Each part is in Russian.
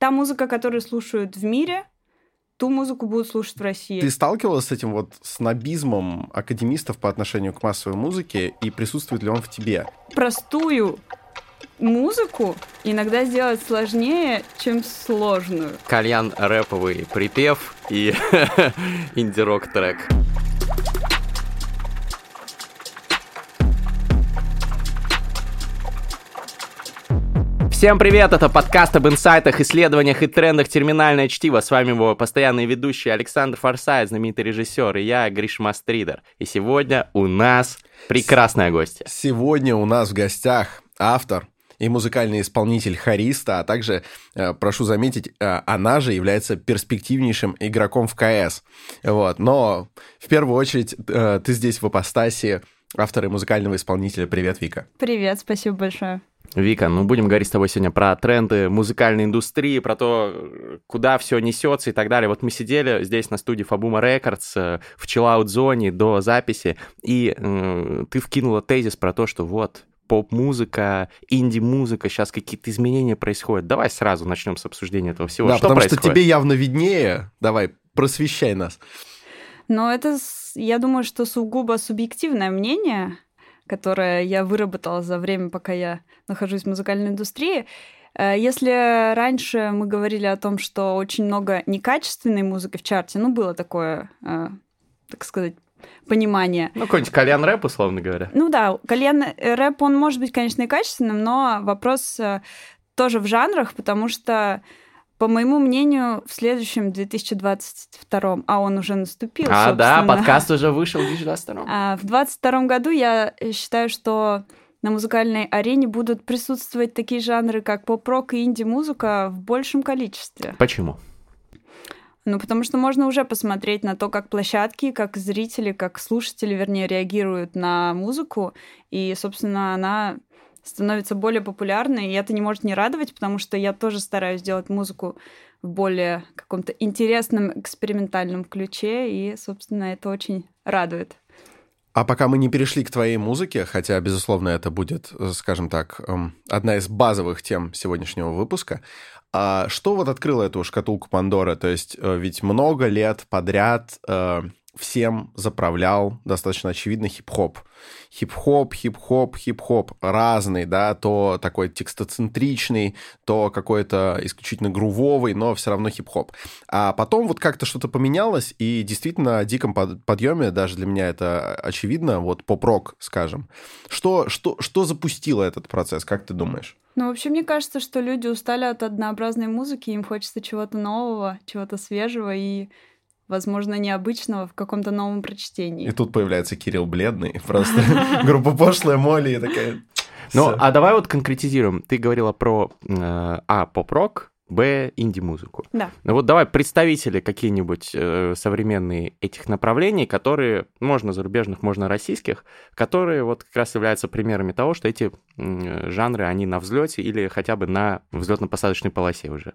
та музыка, которую слушают в мире, ту музыку будут слушать в России. Ты сталкивалась с этим вот снобизмом академистов по отношению к массовой музыке, и присутствует ли он в тебе? Простую музыку иногда сделать сложнее, чем сложную. Кальян рэповый припев и инди-рок трек. Всем привет, это подкаст об инсайтах, исследованиях и трендах «Терминальное чтиво». С вами его постоянный ведущий Александр Форсайт, знаменитый режиссер, и я, Гриш Мастридер. И сегодня у нас прекрасная гостья. Сегодня у нас в гостях автор и музыкальный исполнитель Хариста, а также, э, прошу заметить, э, она же является перспективнейшим игроком в КС. Вот. Но в первую очередь э, ты здесь в апостасе автора и музыкального исполнителя. Привет, Вика. Привет, спасибо большое. Вика, ну будем говорить с тобой сегодня про тренды музыкальной индустрии, про то, куда все несется и так далее. Вот мы сидели здесь на студии Fabuma Records э, в чиллаут-зоне до записи, и э, ты вкинула тезис про то, что вот поп-музыка, инди-музыка, сейчас какие-то изменения происходят. Давай сразу начнем с обсуждения этого всего. Да, что потому происходит? что тебе явно виднее. Давай, просвещай нас. Но это, я думаю, что сугубо субъективное мнение, которое я выработала за время, пока я нахожусь в музыкальной индустрии. Э, если раньше мы говорили о том, что очень много некачественной музыки в чарте, ну, было такое, э, так сказать, понимание. Ну, какой-нибудь кальян рэп, условно говоря. Ну да, кальян рэп, он может быть, конечно, и качественным, но вопрос э, тоже в жанрах, потому что по моему мнению, в следующем 2022, а он уже наступил, А, собственно. да, подкаст уже вышел в 2022. А, В 2022 году я считаю, что на музыкальной арене будут присутствовать такие жанры, как поп-рок и инди-музыка в большем количестве. Почему? Ну, потому что можно уже посмотреть на то, как площадки, как зрители, как слушатели, вернее, реагируют на музыку, и, собственно, она становится более популярной, и это не может не радовать, потому что я тоже стараюсь делать музыку в более каком-то интересном экспериментальном ключе, и, собственно, это очень радует. А пока мы не перешли к твоей музыке, хотя, безусловно, это будет, скажем так, эм, одна из базовых тем сегодняшнего выпуска, а что вот открыло эту шкатулку Пандоры? То есть э, ведь много лет подряд э, всем заправлял достаточно очевидно хип-хоп. Хип-хоп, хип-хоп, хип-хоп разный, да, то такой текстоцентричный, то какой-то исключительно грувовый, но все равно хип-хоп. А потом вот как-то что-то поменялось, и действительно диком подъеме, даже для меня это очевидно, вот поп-рок, скажем. Что, что, что запустило этот процесс, как ты думаешь? Ну, вообще, мне кажется, что люди устали от однообразной музыки, им хочется чего-то нового, чего-то свежего, и возможно, необычного в каком-то новом прочтении. И тут появляется Кирилл Бледный, просто группа пошлая Молли такая... Ну, а давай вот конкретизируем. Ты говорила про э, А, поп-рок, Б, инди-музыку. Да. Ну вот давай представители какие-нибудь э, современные этих направлений, которые, можно зарубежных, можно российских, которые вот как раз являются примерами того, что эти э, жанры, они на взлете или хотя бы на взлетно-посадочной полосе уже.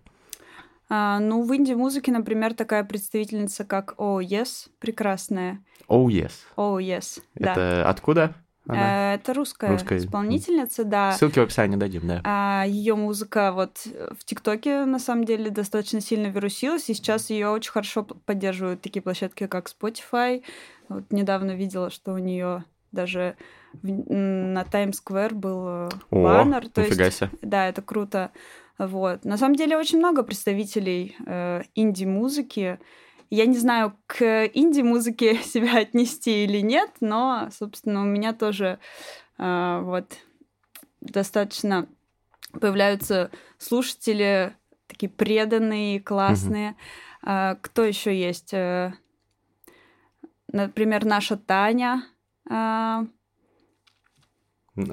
А, ну, в инди-музыке, например, такая представительница, как Oh Yes, прекрасная. Oh Yes. Oh Yes, Это да. откуда? Она? Это русская, русская исполнительница, да. Ссылки в описании дадим, да. А, ее музыка вот в ТикТоке на самом деле достаточно сильно вирусилась, и сейчас ее очень хорошо поддерживают такие площадки, как Spotify. Вот недавно видела, что у нее даже в, на Times Square был э, О, баннер. То есть, себе. да, это круто. Вот. На самом деле очень много представителей э, инди-музыки. Я не знаю, к инди-музыке себя отнести или нет, но, собственно, у меня тоже э, вот достаточно появляются слушатели такие преданные, классные. Угу. А, кто еще есть? Э, например, наша Таня. А,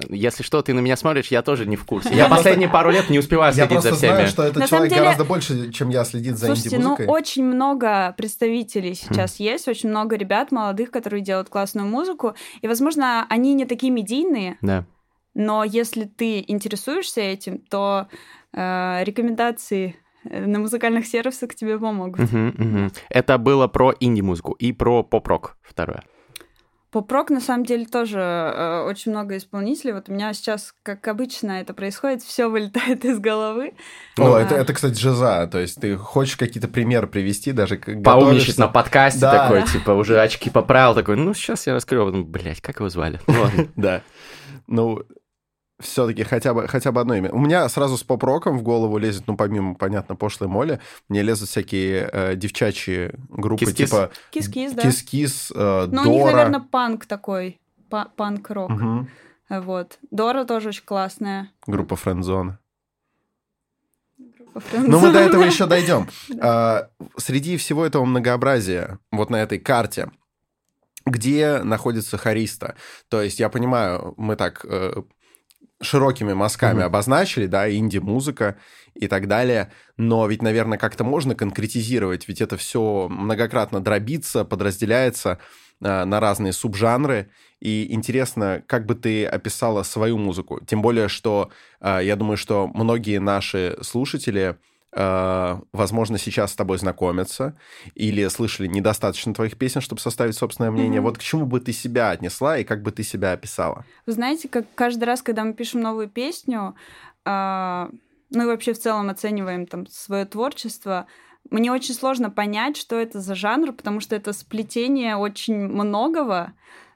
если что, ты на меня смотришь, я тоже не в курсе. Я последние пару лет не успеваю следить за всеми. Я знаю, что этот человек гораздо больше, чем я, следит за инди-музыкой. ну очень много представителей сейчас есть, очень много ребят молодых, которые делают классную музыку, и, возможно, они не такие медийные, да. но если ты интересуешься этим, то э, рекомендации на музыкальных сервисах тебе помогут. Это было про инди-музыку и про поп-рок второе. Поп-рок, на самом деле, тоже э, очень много исполнителей. Вот у меня сейчас, как обычно это происходит, все вылетает из головы. Ну, А, это, это, кстати, джаза. То есть ты хочешь какие-то примеры привести, даже к- Поумничать на подкасте Да. такой, типа, уже очки поправил, такой, ну, сейчас я раскрою. Ну, Блять, как его звали? Да. Ну, все-таки хотя бы, хотя бы одно имя. У меня сразу с поп-роком в голову лезет, ну, помимо, понятно, Пошлой Молли, мне лезут всякие э, девчачьи группы, Кис-кис. типа Кис-кис, да. Кис-кис, э, Ну, у них, Дора. наверное, панк такой. па- Панк-рок. Мгм. Вот. Дора тоже очень классная. Группа Френдзона. По Ну, мы до этого еще дойдем. А, Среди всего этого многообразия, вот на этой карте, где находится хориста? То есть, я понимаю, мы так э, широкими мазками Мгм. обозначили, да, инди-музыка и так далее, но ведь, наверное, как-то можно конкретизировать, ведь это все многократно дробится, подразделяется э, на разные субжанры, и интересно, как бы ты описала свою музыку, тем более, что э, я думаю, что многие наши слушатели, э, возможно, сейчас с тобой знакомятся или слышали недостаточно твоих песен, чтобы составить собственное мнение. Мгм. Вот к чему бы ты себя отнесла и как бы ты себя описала? Вы знаете, как каждый раз, когда мы пишем новую песню, а, ну и вообще в целом оцениваем там свое творчество, мне очень сложно понять, что это за жанр, потому что это сплетение очень многого.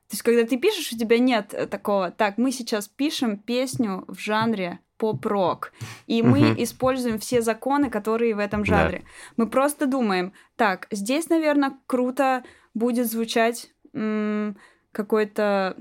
То есть, когда ты пишешь, у тебя нет э, такого, так, мы сейчас пишем песню в жанре поп-рок, и мы Мгм. используем все законы, которые в этом Да. жанре. Мы просто думаем, так, здесь, наверное, круто будет звучать м, какой-то,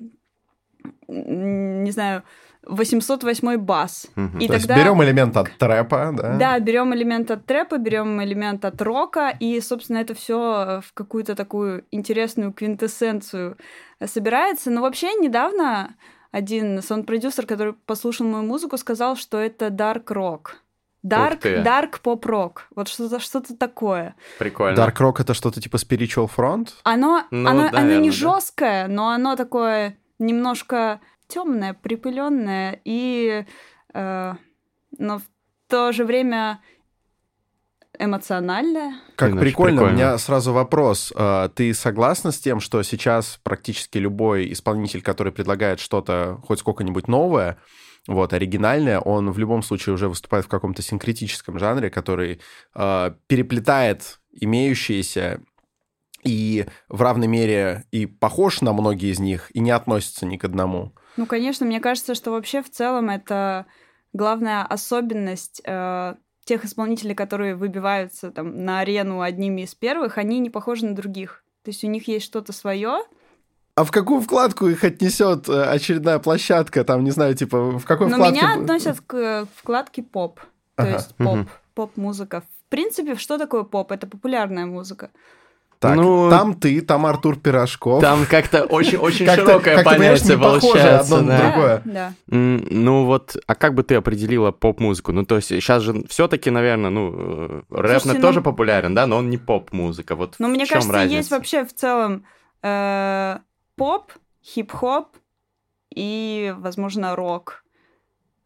м, не знаю, 808 бас. Мгм. И То есть тогда- берем элемент от трэпа, да? Да, берем элемент от трэпа, берем элемент от рока, и, собственно, это все в какую-то такую интересную квинтэссенцию собирается. Но вообще недавно один саунд-продюсер, который послушал мою музыку, сказал, что это dark рок. Dark, dark поп-рок. Вот что-то что такое. Прикольно. Dark Rock это что-то типа Spiritual Front? Оно, Ну, оно, оно наверно, не да. жесткое, но оно такое немножко темное, припыленное и, э, но в то же время эмоциональное. Как Блин, очень прикольно. У прикольно. меня сразу вопрос. А, Ты согласна с тем, что сейчас практически любой исполнитель, который предлагает что-то хоть сколько-нибудь новое, вот, оригинальное, он в любом случае уже выступает в каком-то синкретическом жанре, который а, переплетает имеющиеся и в равной мере и похож на многие из них, и не относится ни к одному. Ну, конечно, мне кажется, что вообще в целом это главная особенность э, тех исполнителей, которые выбиваются там на арену одними из первых, они не похожи на других. То есть у них есть что-то свое, А в какую вкладку их отнесет э, очередная площадка? Там, не знаю, типа, в какой но вкладке... меня относят к э, вкладке поп. То Ага. есть поп, Мгм. поп-музыка. В принципе, что такое поп? Это популярная музыка. Так, Ну, там ты, там Артур Пирожков. Там как-то очень-очень широкое понятие получается. одно на да. другое. Да. М, Ну вот, а как бы ты определила поп-музыку? Ну то есть сейчас же все-таки, наверное, ну э, рэп Слушайте, тоже ну- популярен, да, но он не поп-музыка. Вот Но в мне чем кажется, разница? есть вообще в целом э, поп, хип-хоп и, возможно, рок.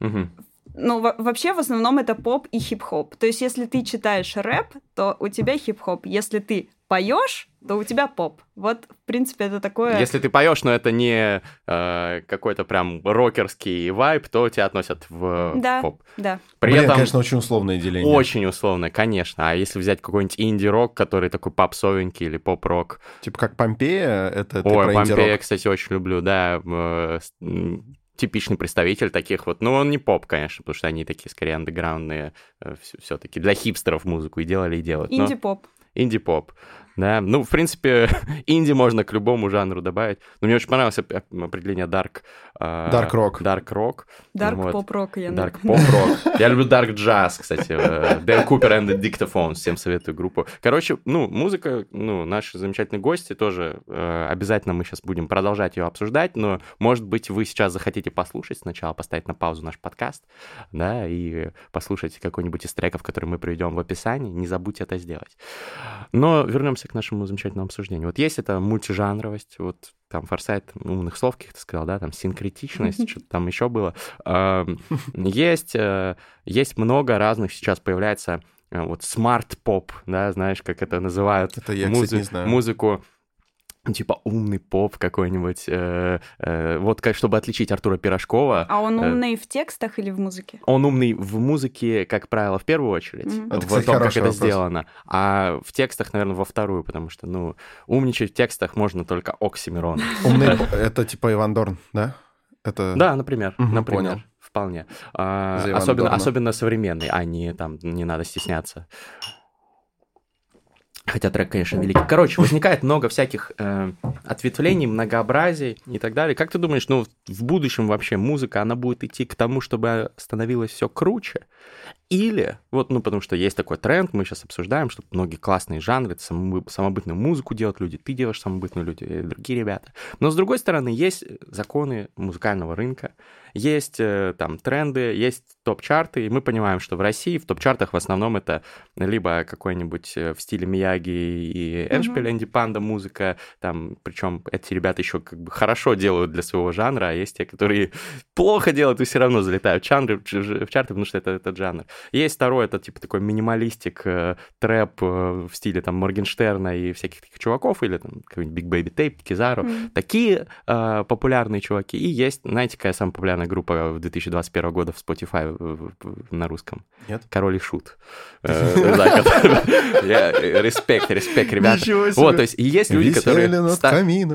Мгм. Ну, во- вообще, в основном это поп и хип-хоп. То есть, если ты читаешь рэп, то у тебя хип-хоп. Если ты поешь, то у тебя поп. Вот, в принципе, это такое... Если ты поешь, но это не э, какой-то прям рокерский вайб, то тебя относят в Да. поп. Да. При Блин, этом конечно, очень условное деление. очень условно, конечно. А если взять какой-нибудь инди-рок, который такой попсовенький или поп-рок, Типа как Помпея, это ты Ой, про Помпея, инди-рок. кстати, очень люблю, да. э, Типичный представитель таких вот. Ну, он не поп, конечно, потому что они такие скорее андеграундные все-таки для хипстеров музыку и делали, и делают. но- Инди-поп. Да, ну, в принципе, инди можно к любому жанру добавить. Но мне очень понравилось оп- определение dark... э, Dark rock. Dark rock. Дарк Вот. поп-рок, я Dark pop rock. Я люблю dark jazz, кстати. э, Дэн Купер and the Dictaphones. Всем советую группу. Короче, ну, музыка, ну, наши замечательные гости тоже э, обязательно мы сейчас будем продолжать ее обсуждать, но, может быть, вы сейчас захотите послушать сначала, поставить на паузу наш подкаст, да, и послушать какой-нибудь из треков, которые мы приведем в описании. Не забудьте это сделать. Но вернемся к нашему замечательному обсуждению. Вот есть эта мультижанровость, вот там форсайт умных слов каких-то сказал, да, там синкретичность, что-то там еще было. Есть, э, есть много разных сейчас появляется э, вот smart-pop, да, знаешь, как это называют. Это я, музы- кстати, не знаю. Музыку типа умный поп какой-нибудь, э, э, вот как, чтобы отличить Артура Пирожкова. А он умный э, в текстах или в музыке? Он умный в музыке, как правило, в первую очередь, mm-hmm. это, в кстати, том, как это вопрос. сделано, а в текстах, наверное, во вторую, потому что, ну, умничать в текстах можно только Оксимирон. Умный, это типа Иван Дорн, да? Это... Да, например, например. Вполне. А, особенно, особенно современный, а не там, не надо стесняться. Хотя трек, конечно, великий. Короче, возникает много всяких э, ответвлений, многообразий и так далее. Как ты думаешь, ну, в будущем вообще музыка, она будет идти к тому, чтобы становилось все круче? Или, вот, ну, потому что есть такой тренд, мы сейчас обсуждаем, что многие классные жанры, самобытную музыку делают люди, ты делаешь самобытную люди, и другие ребята. Но, с другой стороны, есть законы музыкального рынка, есть э, там тренды, есть топ-чарты, и мы понимаем, что в России в топ-чартах в основном это либо какой-нибудь э, в стиле Мияги и Эншпиль. Энди Панда музыка, там, причем эти ребята еще как бы хорошо делают для своего жанра, а есть те, которые плохо делают и все равно залетают в, жанры, в чарты, потому что это этот жанр. Есть второй, это типа такой минималистик, э, трэп в стиле там Моргенштерна и всяких таких чуваков, или там какой-нибудь Big Baby Tape, Кизару. Mm-hmm. Такие э, популярные чуваки. И есть, знаете, какая самая популярная популярная группа 2021 года в Spotify на русском. Нет? Король и Шут. Э, респект, респект, ребята. Вот, то есть есть люди, которые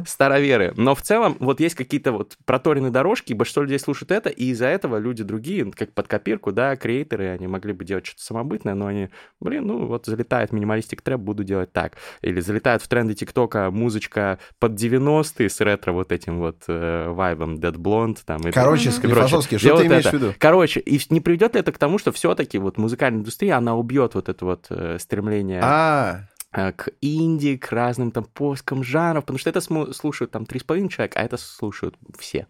староверы. Но в целом вот есть какие-то вот проторенные дорожки, большинство людей слушают это, и из-за этого люди другие, как под копирку, да, креаторы, они могли бы делать что-то самобытное, но они, блин, ну вот залетает минималистик трэп, буду делать так. Или залетает в тренды ТикТока музычка под 90-е с ретро вот этим вот э, вайбом Dead Blonde там. Короче, Склифосовский, что ты имеешь в виду? Короче, и не приведет ли это к тому, что все-таки вот музыкальная индустрия, она убьет вот это вот э, стремление а к инди, к разным там поискам жанров, потому что это слушают там 3,5 человека, а это слушают все.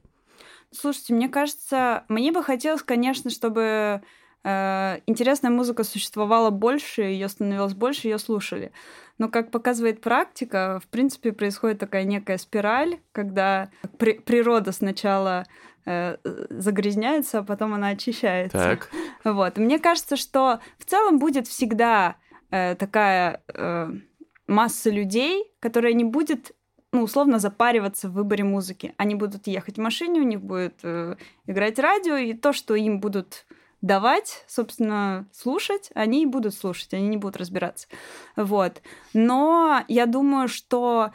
Слушайте, мне кажется, мне бы хотелось, конечно, чтобы э, интересная музыка существовала больше, ее становилось больше, ее слушали. Но, как показывает практика, в принципе, происходит такая некая спираль, когда при природа сначала Э, загрязняется, а потом она очищается. Так. Вот. Мне кажется, что в целом будет всегда э, такая э, масса людей, которая не будет ну, условно запариваться в выборе музыки. Они будут ехать в машине, у них будет э, играть радио, и то, что им будут давать, собственно, слушать, они и будут слушать, они не будут разбираться. Вот. Но я думаю, что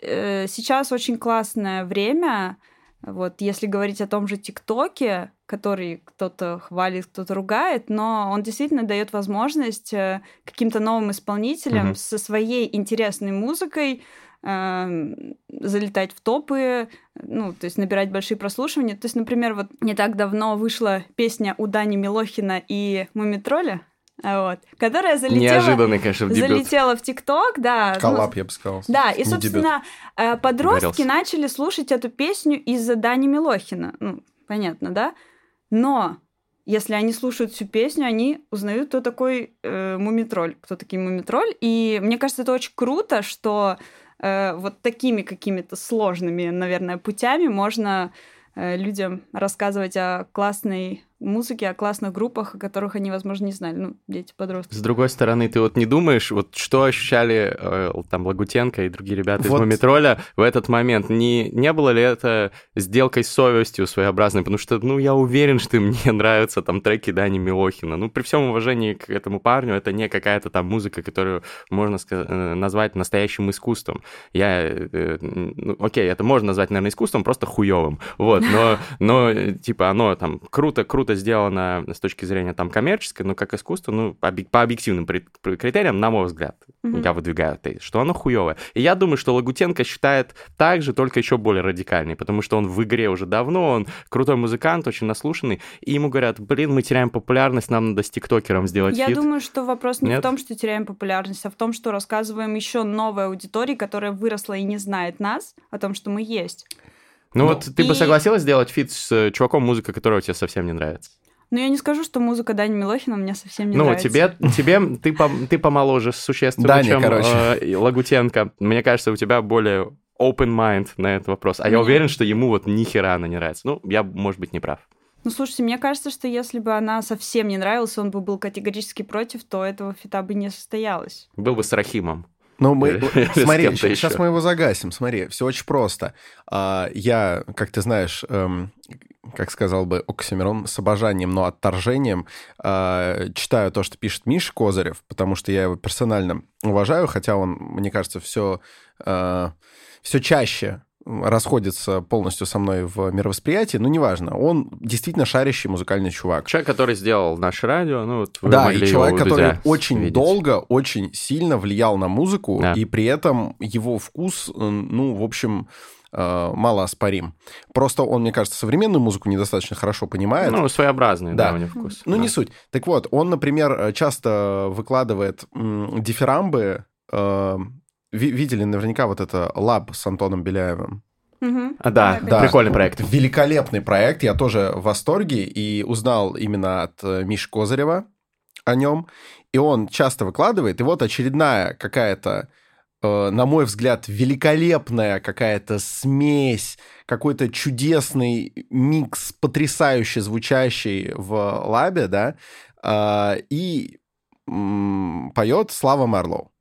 э, сейчас очень классное время вот, если говорить о том же ТикТоке, который кто-то хвалит, кто-то ругает, но он действительно дает возможность э, каким-то новым исполнителям mm-hmm. со своей интересной музыкой э, залетать в топы, ну, то есть набирать большие прослушивания. То есть, например, вот не так давно вышла песня у Дани Милохина и Мумитроля, вот, которая залетела, Неожиданный, конечно, дебют. залетела в ТикТок, да. Коллаб, ну, я бы сказал. Да, и, собственно, дебют. подростки Говорился. начали слушать эту песню из-за Дани Милохина. Ну, понятно, да? Но если они слушают всю песню, они узнают, кто такой э, Мумитроль, кто такие Мумитроль. И мне кажется, это очень круто, что э, вот такими какими-то сложными, наверное, путями можно э, людям рассказывать о классной музыки, о классных группах, о которых они, возможно, не знали, ну, дети-подростки. С другой стороны, ты вот не думаешь, вот что ощущали э, там Лагутенко и другие ребята вот. из Мумитроля в этот момент? Не, не было ли это сделкой с совестью своеобразной? Потому что, ну, я уверен, что мне нравятся там треки Дани Милохина. Ну, при всем уважении к этому парню, это не какая-то там музыка, которую можно сказать, э, назвать настоящим искусством. Я, э, ну, окей, это можно назвать, наверное, искусством, просто хуевым. Вот, но, но типа, оно там круто, круто круто сделано с точки зрения там коммерческой, но как искусство, ну, по объективным критериям, на мой взгляд, mm-hmm. я выдвигаю тезис, что оно хуевое. И я думаю, что Лагутенко считает так же, только еще более радикальный, потому что он в игре уже давно, он крутой музыкант, очень наслушанный, и ему говорят, блин, мы теряем популярность, нам надо с тиктокером сделать Я хит. думаю, что вопрос не Нет? в том, что теряем популярность, а в том, что рассказываем еще новой аудитории, которая выросла и не знает нас, о том, что мы есть. Ну, ну вот ты и... бы согласилась сделать feat с э, чуваком, музыка которого тебе совсем не нравится? Ну, я не скажу, что музыка Дани Милохина мне совсем не ну, нравится. Ну, тебе, тебе ты, по, ты помоложе существенно, Даня, чем короче. Э, Лагутенко. Мне кажется, у тебя более open mind на этот вопрос. А Мне... я уверен, что ему вот ни хера она не нравится. Ну, я, может быть, не прав. Ну, слушайте, мне кажется, что если бы она совсем не нравилась, он бы был категорически против, то этого фита бы не состоялось. Был бы с Рахимом. Ну, мы, смотри, сейчас мы его загасим. Смотри, все очень просто. А, я, как ты знаешь, эм, как сказал бы Оксимирон, с обожанием, но отторжением э, читаю то, что пишет Миша Козырев, потому что я его персонально уважаю, хотя он, мне кажется, все, э, все чаще расходится полностью со мной в мировосприятии, но неважно. Он действительно шарящий музыкальный чувак. Человек, который сделал наше радио, ну, вот Да, и человек, который очень видеть. долго, очень сильно влиял на музыку, да. и при этом его вкус, ну, в общем, э, малооспорим. Просто он, мне кажется, современную музыку недостаточно хорошо понимает. Ну, своеобразный, да, да у него вкус. Ну, да. не суть. Так вот, он, например, часто выкладывает дифирамбы э, видели наверняка вот это лаб с Антоном Беляевым. Угу. А, да, да, прикольный проект. Великолепный проект. Я тоже в восторге и узнал именно от э, Миши Козырева о нем. И он часто выкладывает. И вот очередная какая-то, э, на мой взгляд, великолепная какая-то смесь, какой-то чудесный микс, потрясающе звучащий в лабе, да, э, и поет Слава Марлоу.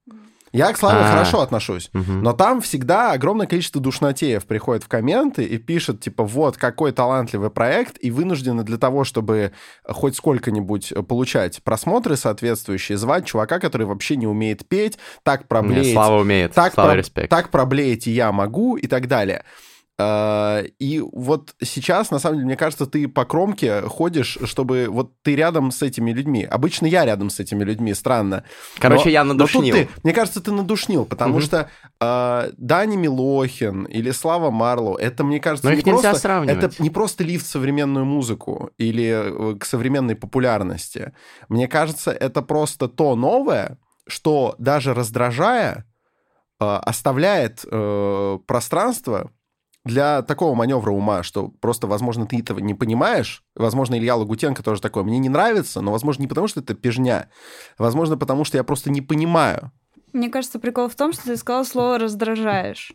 Я к Славе А-а-а. хорошо отношусь, угу. но там всегда огромное количество душнотеев приходит в комменты и пишет, типа, вот, какой талантливый проект, и вынуждены для того, чтобы хоть сколько-нибудь получать просмотры соответствующие, звать чувака, который вообще не умеет петь, так проблеять... Нет, Слава умеет, так, Слава про... респект. Так проблеять и я могу, и так далее. А, и вот сейчас, на самом деле, мне кажется, ты по кромке ходишь, чтобы вот ты рядом с этими людьми. Обычно я рядом с этими людьми, странно. Короче, но, я надушнил. ты, мне кажется, ты надушнил, потому угу. что э, Дани Милохин или Слава Марлоу, это, мне кажется, но не просто, сравнивать. это не просто лифт в современную музыку или э, к современной популярности. Мне кажется, это просто то новое, что даже раздражая, э, оставляет э, пространство для такого маневра ума, что просто, возможно, ты этого не понимаешь, возможно, Илья Лагутенко тоже такой, мне не нравится, но, возможно, не потому, что это пижня, возможно, потому что я просто не понимаю. Мне кажется, прикол в том, что ты сказал слово «раздражаешь»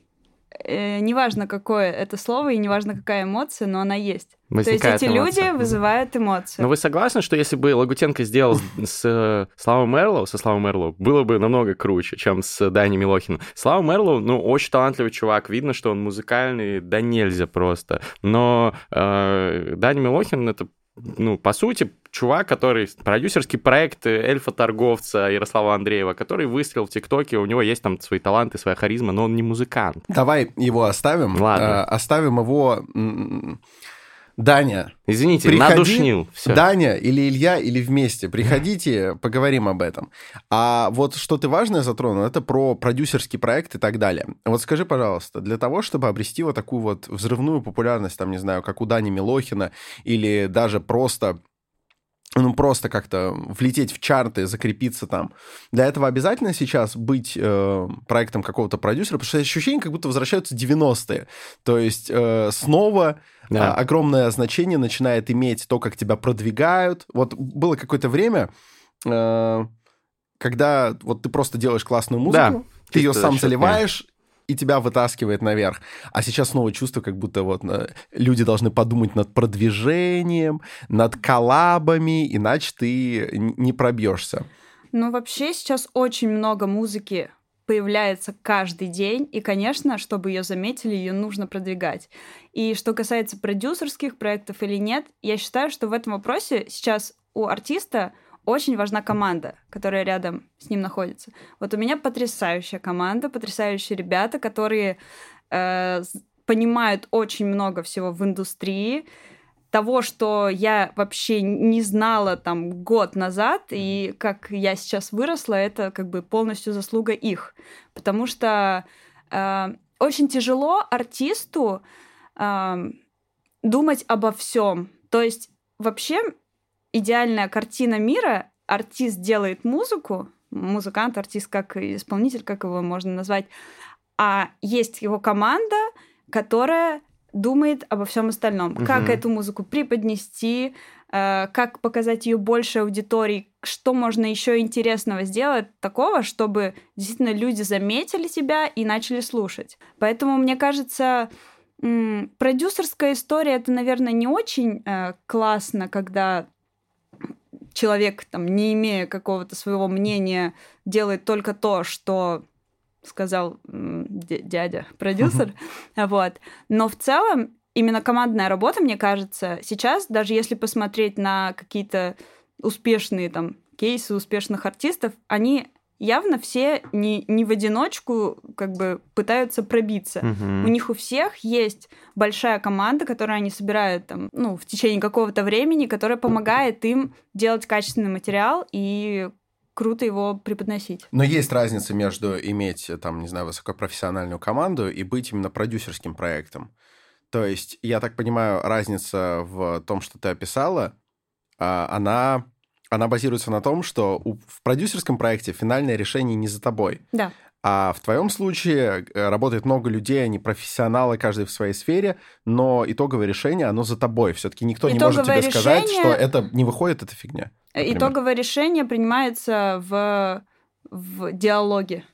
э, неважно, какое это слово и неважно, какая эмоция, но она есть. Возникает То есть эти эмоция. люди вызывают эмоции. Но вы согласны, что если бы Лагутенко сделал с э, Славой Мерлоу, со Славой Мерлоу, было бы намного круче, чем с Дани Милохиным. Слава Мерлоу, ну, очень талантливый чувак, видно, что он музыкальный, да нельзя просто. Но э, Дани Милохин — это ну, по сути, чувак, который продюсерский проект эльфа-торговца Ярослава Андреева, который выстрелил в ТикТоке, у него есть там свои таланты, своя харизма, но он не музыкант. Давай его оставим. Ладно. Э, оставим его Даня. Извините, приходи, надушнил. Всё. Даня или Илья, или вместе. Приходите, поговорим об этом. А вот что ты важное затронул, это про продюсерский проект и так далее. Вот скажи, пожалуйста, для того, чтобы обрести вот такую вот взрывную популярность, там, не знаю, как у Дани Милохина, или даже просто ну, просто как-то влететь в чарты, закрепиться там. Для этого обязательно сейчас быть э, проектом какого-то продюсера, потому что ощущение, как будто возвращаются 90-е. То есть э, снова да. а, огромное значение начинает иметь то, как тебя продвигают. Вот было какое-то время, э, когда вот ты просто делаешь классную музыку, да, ты ее сам заливаешь, и тебя вытаскивает наверх. А сейчас снова чувство, как будто вот э, люди должны подумать над продвижением, над коллабами, иначе ты не пробьешься. Ну, вообще сейчас очень много музыки появляется каждый день, и, конечно, чтобы ее заметили, ее нужно продвигать. И что касается продюсерских проектов или нет, я считаю, что в этом вопросе сейчас у артиста очень важна команда, которая рядом с ним находится. Вот у меня потрясающая команда, потрясающие ребята, которые э, понимают очень много всего в индустрии, того, что я вообще не знала там год назад, и как я сейчас выросла, это как бы полностью заслуга их. Потому что э, очень тяжело артисту э, думать обо всем. То есть вообще идеальная картина мира, артист делает музыку, музыкант, артист как исполнитель, как его можно назвать, а есть его команда, которая думает обо всем остальном. Угу. Как эту музыку преподнести, э, как показать ее больше аудитории, что можно еще интересного сделать такого, чтобы действительно люди заметили тебя и начали слушать. Поэтому мне кажется, продюсерская история это, наверное, не очень э, классно, когда человек, там, не имея какого-то своего мнения, делает только то, что сказал дядя, продюсер. Вот. Но в целом именно командная работа, мне кажется, сейчас, даже если посмотреть на какие-то успешные там кейсы успешных артистов, они явно все не, не в одиночку как бы пытаются пробиться. Угу. У них у всех есть большая команда, которую они собирают там, ну, в течение какого-то времени, которая помогает им делать качественный материал и круто его преподносить. Но есть разница между иметь, там, не знаю, высокопрофессиональную команду и быть именно продюсерским проектом. То есть, я так понимаю, разница в том, что ты описала, а, она она базируется на том, что у, в продюсерском проекте финальное решение не за тобой. Да. А в твоем случае э, работает много людей, они профессионалы, каждый в своей сфере, но итоговое решение, оно за тобой. Все-таки никто итоговое не может тебе решение... сказать, что это не выходит, это фигня. Например. Итоговое решение принимается в, в диалоге.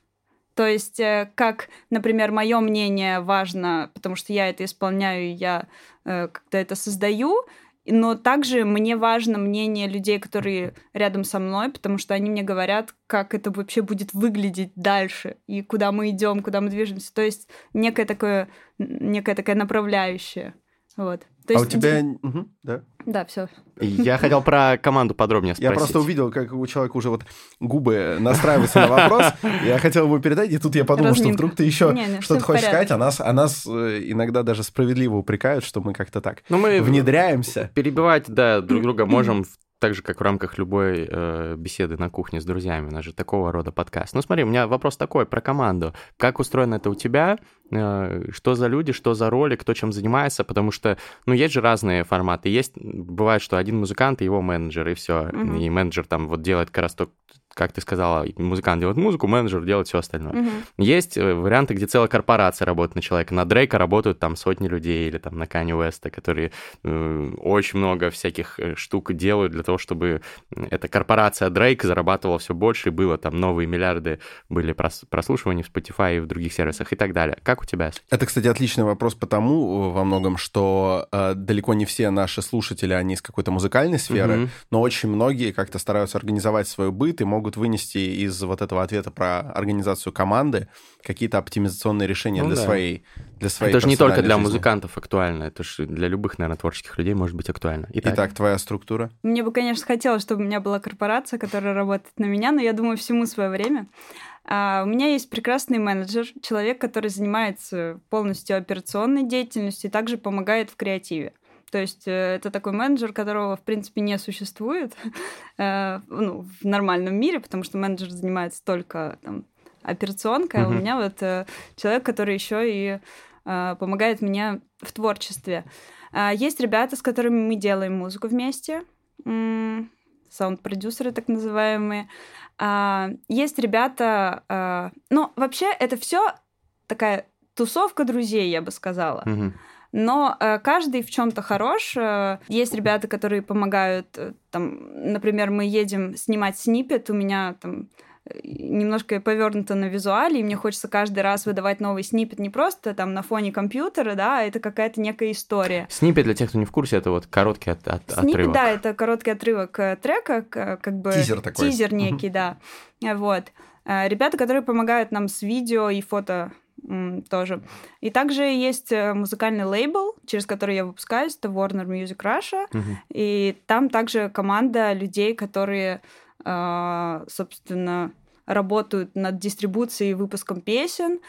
То есть, э, как, например, мое мнение важно, потому что я это исполняю, я э, как-то это создаю, но также мне важно мнение людей, которые рядом со мной, потому что они мне говорят, как это вообще будет выглядеть дальше и куда мы идем, куда мы движемся. То есть некое такое, некая такая направляющая. Вот. То а есть... у тебя... Угу, да. Да, все. Я хотел про команду подробнее спросить. Я просто увидел, как у человека уже вот губы настраиваются на вопрос. Я хотел ему передать, и тут я подумал, что вдруг ты еще что-то хочешь сказать, а нас, а нас э, иногда даже справедливо упрекают, что мы как-то так ну, внедряемся. Перебивать, да, друг друга можем так же, как в рамках любой э, беседы на кухне с друзьями. У нас же такого рода подкаст. Ну, смотри, у меня вопрос такой про команду. Как устроено это у тебя? Э, что за люди, что за роли, кто чем занимается? Потому что, ну, есть же разные форматы. Есть, бывает, что один музыкант и его менеджер, и все. Mm-hmm. И менеджер там вот делает как раз то, как ты сказала, музыкант делает музыку, менеджер делает все остальное. Угу. Есть э, варианты, где целая корпорация работает на человека. На Дрейка работают там сотни людей, или там на Кани Уэста, которые э, очень много всяких э, штук делают для того, чтобы эта корпорация Дрейк зарабатывала все больше, и было там новые миллиарды, были прос прослушивания в Spotify и в других сервисах и так далее. Как у тебя? Это, кстати, отличный вопрос потому э, во многом, что э, далеко не все наши слушатели, они из какой-то музыкальной сферы, угу. но очень многие как-то стараются организовать свой быт и могут могут вынести из вот этого ответа про организацию команды какие-то оптимизационные решения ну, для, да. своей, для своей Это же не только для жизни. музыкантов актуально, это же для любых, наверное, творческих людей может быть актуально. Итак. Итак, твоя структура? Мне бы, конечно, хотелось, чтобы у меня была корпорация, которая работает на меня, но я думаю, всему свое время. А у меня есть прекрасный менеджер, человек, который занимается полностью операционной деятельностью и также помогает в креативе. То есть э, это такой менеджер, которого, в принципе, не существует э, ну, в нормальном мире, потому что менеджер занимается только там, операционкой, mm-hmm. а у меня вот э, человек, который еще и помогает мне в творчестве. А, есть ребята, с которыми мы делаем музыку вместе, саунд-продюсеры так называемые. А, есть ребята, ну, вообще это все такая тусовка друзей, я бы сказала. Mm-hmm но э, каждый в чем-то хорош. Э, есть ребята, которые помогают, э, там, например, мы едем снимать снипет, у меня там немножко повернуто на визуале, и мне хочется каждый раз выдавать новый снипет не просто там на фоне компьютера, да, а это какая-то некая история. Снипет, для тех, кто не в курсе, это вот короткий от, от, снипет, отрывок. да, это короткий отрывок трека, как бы... Тизер такой. Тизер некий, да. Вот. Ребята, которые помогают нам с видео и фото тоже. И также есть э, музыкальный лейбл, через который я выпускаюсь, это Warner Music Russia, uh-huh. и там также команда людей, которые, а, собственно, работают над дистрибуцией и выпуском песен.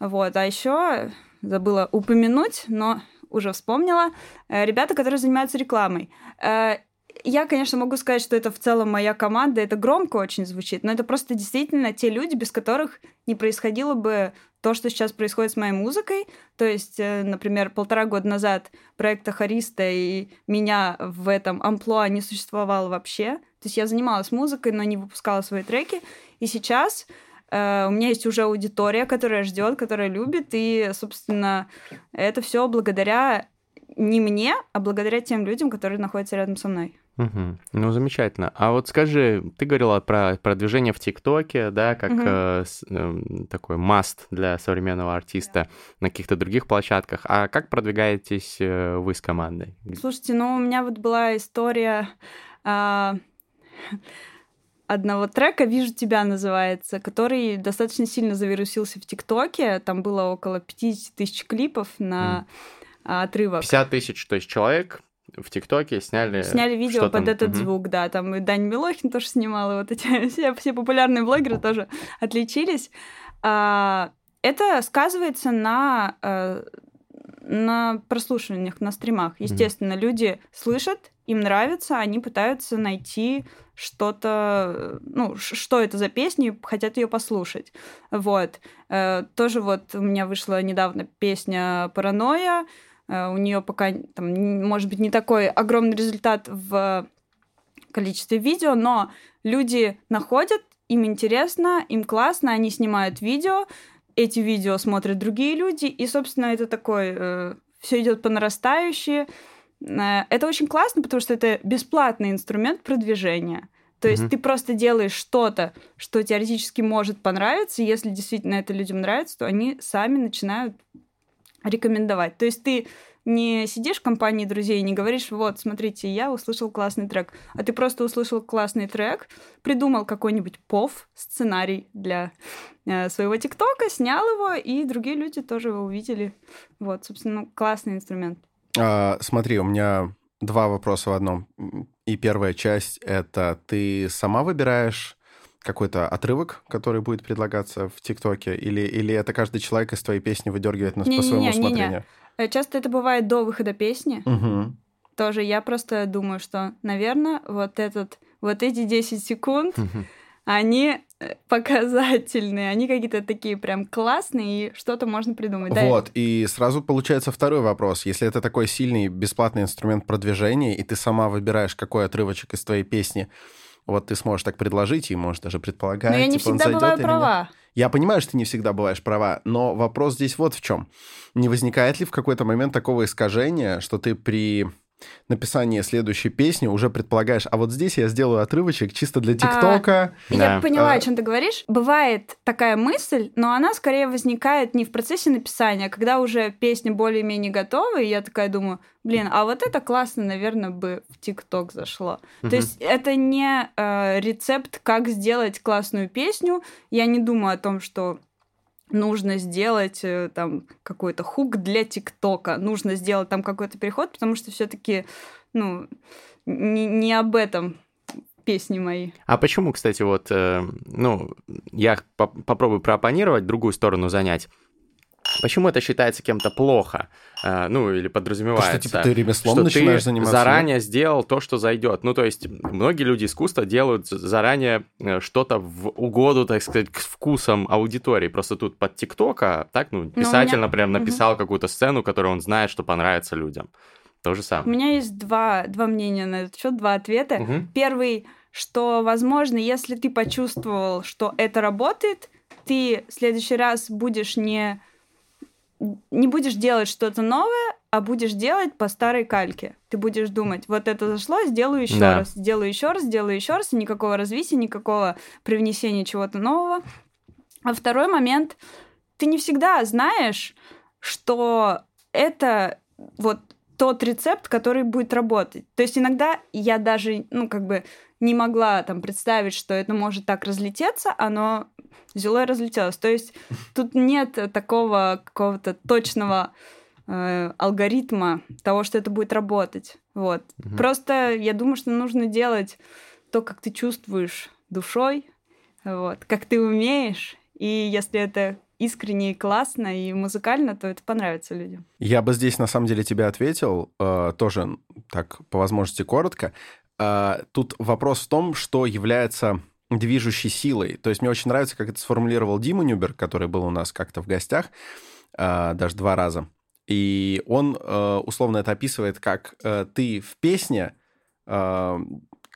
Вот. А еще забыла упомянуть, но уже вспомнила, э, ребята, которые занимаются рекламой. Я, конечно, могу сказать, что это в целом моя команда, это громко очень звучит, но это просто действительно те люди, без которых не происходило бы то, что сейчас происходит с моей музыкой. То есть, э, например, полтора года назад проекта Хариста и меня в этом амплуа не существовало вообще. То есть я занималась музыкой, но не выпускала свои треки. И сейчас э, у меня есть уже аудитория, которая ждет, которая любит, и, собственно, это все благодаря не мне, а благодаря тем людям, которые находятся рядом со мной. Угу. Ну, замечательно. А вот скажи, ты говорила про продвижение в ТикТоке, да, как угу. э, с, э, такой маст для современного артиста да. на каких-то других площадках. А как продвигаетесь э, вы с командой? Слушайте, ну, у меня вот была история... Э, одного трека «Вижу тебя» называется, который достаточно сильно завирусился в ТикТоке. Там было около 50 тысяч клипов на mm. отрывок. 50 тысяч, то есть человек в ТикТоке сняли... Сняли видео под этот угу. звук, да. Там и Дань Милохин тоже снимал, и вот эти все, все популярные блогеры тоже отличились. А, это сказывается на, э, на прослушиваниях, на стримах. Естественно, mm люди слышат, им нравится, они пытаются найти что-то, ну, что это за песня, хотят ее послушать. Вот. Э, тоже вот у меня вышла недавно песня «Паранойя», у нее пока, там, может быть, не такой огромный результат в количестве видео, но люди находят, им интересно, им классно, они снимают видео, эти видео смотрят другие люди, и, собственно, это такой, э, все идет по нарастающей. Э, это очень классно, потому что это бесплатный инструмент продвижения. То есть mm-hmm. ты просто делаешь что-то, что теоретически может понравиться, и если действительно это людям нравится, то они сами начинают рекомендовать. То есть ты не сидишь в компании друзей и не говоришь, вот, смотрите, я услышал классный трек, а ты просто услышал классный трек, придумал какой-нибудь пов, сценарий для э, своего ТикТока, снял его, и другие люди тоже его увидели. Вот, собственно, классный инструмент. А, смотри, у меня два вопроса в одном. И первая часть — это ты сама выбираешь какой-то отрывок, который будет предлагаться в ТикТоке, или, или это каждый человек из твоей песни выдергивает на, не, по своему не, не, усмотрению? Не, не. Э, часто это бывает до выхода песни. Угу. Тоже я просто думаю, что, наверное, вот этот, вот эти 10 секунд, угу. они э, показательные, они какие-то такие прям классные, и что-то можно придумать. Вот, да? и сразу получается второй вопрос. Если это такой сильный бесплатный инструмент продвижения, и ты сама выбираешь, какой отрывочек из твоей песни вот ты сможешь так предложить, и можешь даже предполагать. Но я не типа, всегда бываю права. Я понимаю, что ты не всегда бываешь права, но вопрос здесь вот в чем. Не возникает ли в какой-то момент такого искажения, что ты при написании следующей песни уже предполагаешь, а вот здесь я сделаю отрывочек чисто для а, ТикТока. А, да. Я поняла, а... о чем ты говоришь. Бывает такая мысль, но она скорее возникает не в процессе написания, а когда уже песня более-менее готова, и я такая думаю, блин, а вот это классно, наверное, бы в ТикТок зашло. Угу. То есть это не э, рецепт, как сделать классную песню. Я не думаю о том, что нужно сделать э, там какой-то хук для ТикТока, нужно сделать там какой-то переход, потому что все-таки, ну, не, не об этом песни мои. А почему, кстати, вот, э, ну, я по попробую проопонировать, другую сторону занять. Почему это считается кем-то плохо? А, ну, или подразумевается. То, что типа, ты ремеслом что начинаешь ты заниматься? заранее сделал то, что зайдет. Ну, то есть, многие люди искусства делают заранее э, что-то в угоду, так сказать, к вкусам аудитории. Просто тут под ТикТока, так, ну, писатель, ну, меня... например, написал угу. какую-то сцену, которую он знает, что понравится людям. То же самое. У меня есть два, два мнения на этот счет, два ответа. Угу. Первый, что, возможно, если ты почувствовал, что это работает, ты в следующий раз будешь не не будешь делать что-то новое, а будешь делать по старой кальке. Ты будешь думать, вот это зашло, сделаю еще да. раз, сделаю еще раз, сделаю еще раз, и никакого развития, никакого привнесения чего-то нового. А второй момент, ты не всегда знаешь, что это вот тот рецепт, который будет работать. То есть иногда я даже, ну, как бы не могла там представить, что это может так разлететься, оно взяло и разлетелось. То есть тут нет такого какого-то точного э, алгоритма того, что это будет работать. Вот. Угу. Просто я думаю, что нужно делать то, как ты чувствуешь душой, вот, как ты умеешь, и если это искренне и классно и музыкально, то это понравится людям. Я бы здесь на самом деле тебе ответил, э, тоже так по возможности коротко. Э, тут вопрос в том, что является движущей силой. То есть мне очень нравится, как это сформулировал Дима Нюбер, который был у нас как-то в гостях, э, даже два раза. И он э, условно это описывает как э, ты в песне,